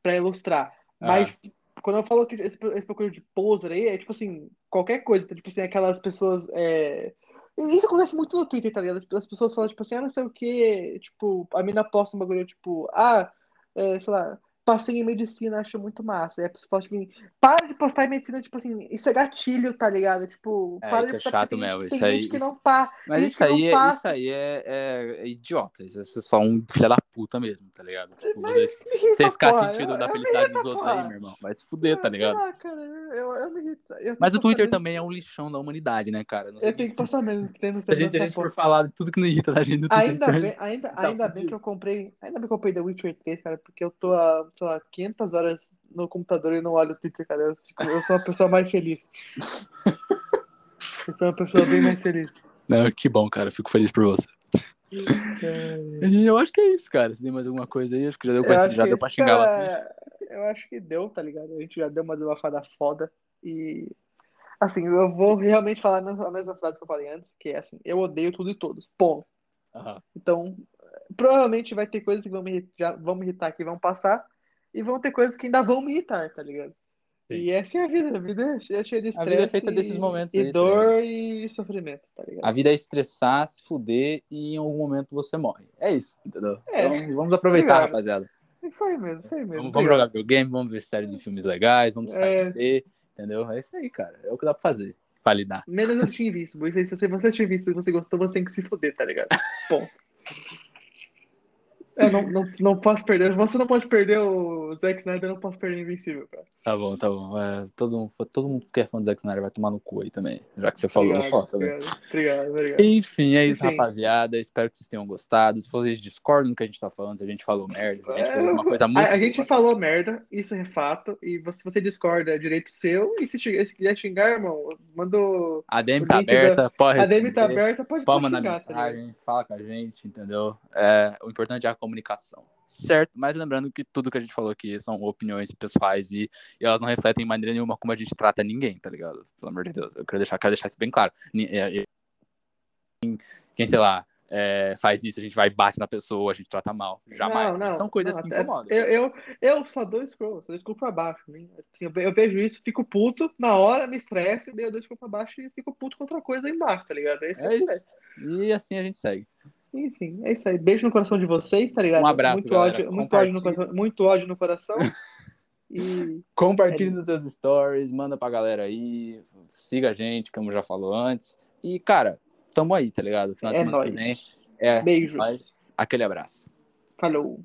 pra ilustrar. Ah. Mas quando eu falo que esse, esse bagulho de poser aí, é tipo assim, qualquer coisa. Tipo assim, aquelas pessoas. É... Isso acontece muito no Twitter, tá ligado? As pessoas falam, tipo assim, ah, não sei o que. Tipo, a mina posta um bagulho, tipo, ah, é, sei lá, passei em medicina, acho muito massa. Aí a pessoa fala, tipo, para de postar em medicina, tipo assim, isso é gatilho, tá ligado? Tipo, É, para isso de é postar, chato tem gente- mesmo, isso aí- que não pá. Mas isso aí, é, passa. isso aí é, é- é idiota. Isso é só um filho da puta mesmo, tá ligado? Tipo, Mas você, irrita, você ficar porra, sentindo eu- da eu felicidade dos outros aí, porra. meu irmão. Vai se fuder, tá Ah, ligado? Lá, cara, eu, eu me irrito. Eu Mas o Twitter também é um lixão da humanidade, né, cara? Eu tenho que postar mesmo, que tem no se a gente, a gente for falar de tudo que não irrita a gente no Twitter. Ainda bem, ainda, Tá ainda bem que eu comprei. Ainda bem que eu comprei The Witcher 3, cara, porque eu tô há, sei lá, 500 horas no computador e não olho o Twitter, cara. Eu, eu sou uma pessoa mais feliz. Eu sou uma pessoa bem mais feliz. Não, que bom, cara. Fico feliz por você. É, E eu acho que é isso, cara. Se tem mais alguma coisa aí, acho que já deu eu pra, já deu pra xingar cara-. Eu acho que deu, tá ligado? A gente já deu uma desabafada foda. E. Assim, eu vou realmente falar a mesma frase que eu falei antes, que é assim: eu odeio tudo e todos. Ponto. Aham. Então, provavelmente vai ter coisas que vão me irritar, vão me irritar que vão passar, e vão ter coisas que ainda vão me irritar, tá ligado? Sim. E essa é a vida, a vida é cheia cheia de A vida é estresse feita desses e- momentos e aí, tá dor e sofrimento, tá ligado? A vida é estressar, se fuder e em algum momento você morre. É isso, entendeu? É. Então vamos aproveitar, Obrigado. rapaziada. Isso aí mesmo, isso aí mesmo. Vamos, vamos jogar videogame, vamos ver séries e filmes legais, vamos É. sair, entendeu? É isso aí, cara. É o que dá pra fazer. Validar. Menos assistir Invincible. Se você, assistir Invincible e você gostou, você tem que se fuder, tá ligado? Bom. Eu não, não, não posso perder. Você não pode perder o Zack Snyder, eu não posso perder Invincible, cara. Tá bom, tá bom. É, todo, mundo- todo mundo que é fã do Zack Snyder vai tomar no cu aí também. Já que você falou, Obrigado, falo também. obrigado, obrigado, obrigado. Enfim, é isso, Enfim. rapaziada. Espero que vocês tenham gostado. Se vocês discordam do que a gente tá falando, se a gente falou merda, se a gente É, falou alguma coisa muito. A, a gente falou merda, isso é fato, e você- se você discorda, é direito seu, e se, se quiser xingar, irmão, manda o... A DM o tá link da- aberta, pode A DM tá aberta, pode, Pode mandar xingar, tá mensagem, fala com a gente, entendeu? É, o importante é a comunicação. Certo, mas lembrando que tudo que a gente falou aqui são opiniões pessoais e, e elas não refletem de maneira nenhuma como a gente trata ninguém, tá ligado? Pelo amor de Deus, eu quero deixar, quero deixar isso bem claro. É, é, Quem, quem, sei lá, é, faz isso, a gente vai e bate na pessoa, a gente trata mal. Jamais. Não, não, são coisas não, que até- incomodam. Eu, eu, eu só dou scroll, só dou scroll pra baixo. né? Assim, eu, ve- eu vejo isso, fico puto, na hora me estresso, daí eu dou scroll pra baixo e fico puto com outra coisa aí embaixo, tá ligado? É isso. É isso. E assim a gente segue. Enfim, é isso aí. Beijo no coração de vocês, tá ligado? Um abraço, muito galera. ódio, muito ódio, no coração, muito ódio no coração. E Compartilhe É nos seus stories, manda pra galera aí, siga a gente, como já falou antes. E, cara, tamo aí, tá ligado? Final é semana que vem nóis. é Beijo. nóis. Aquele abraço. Falou.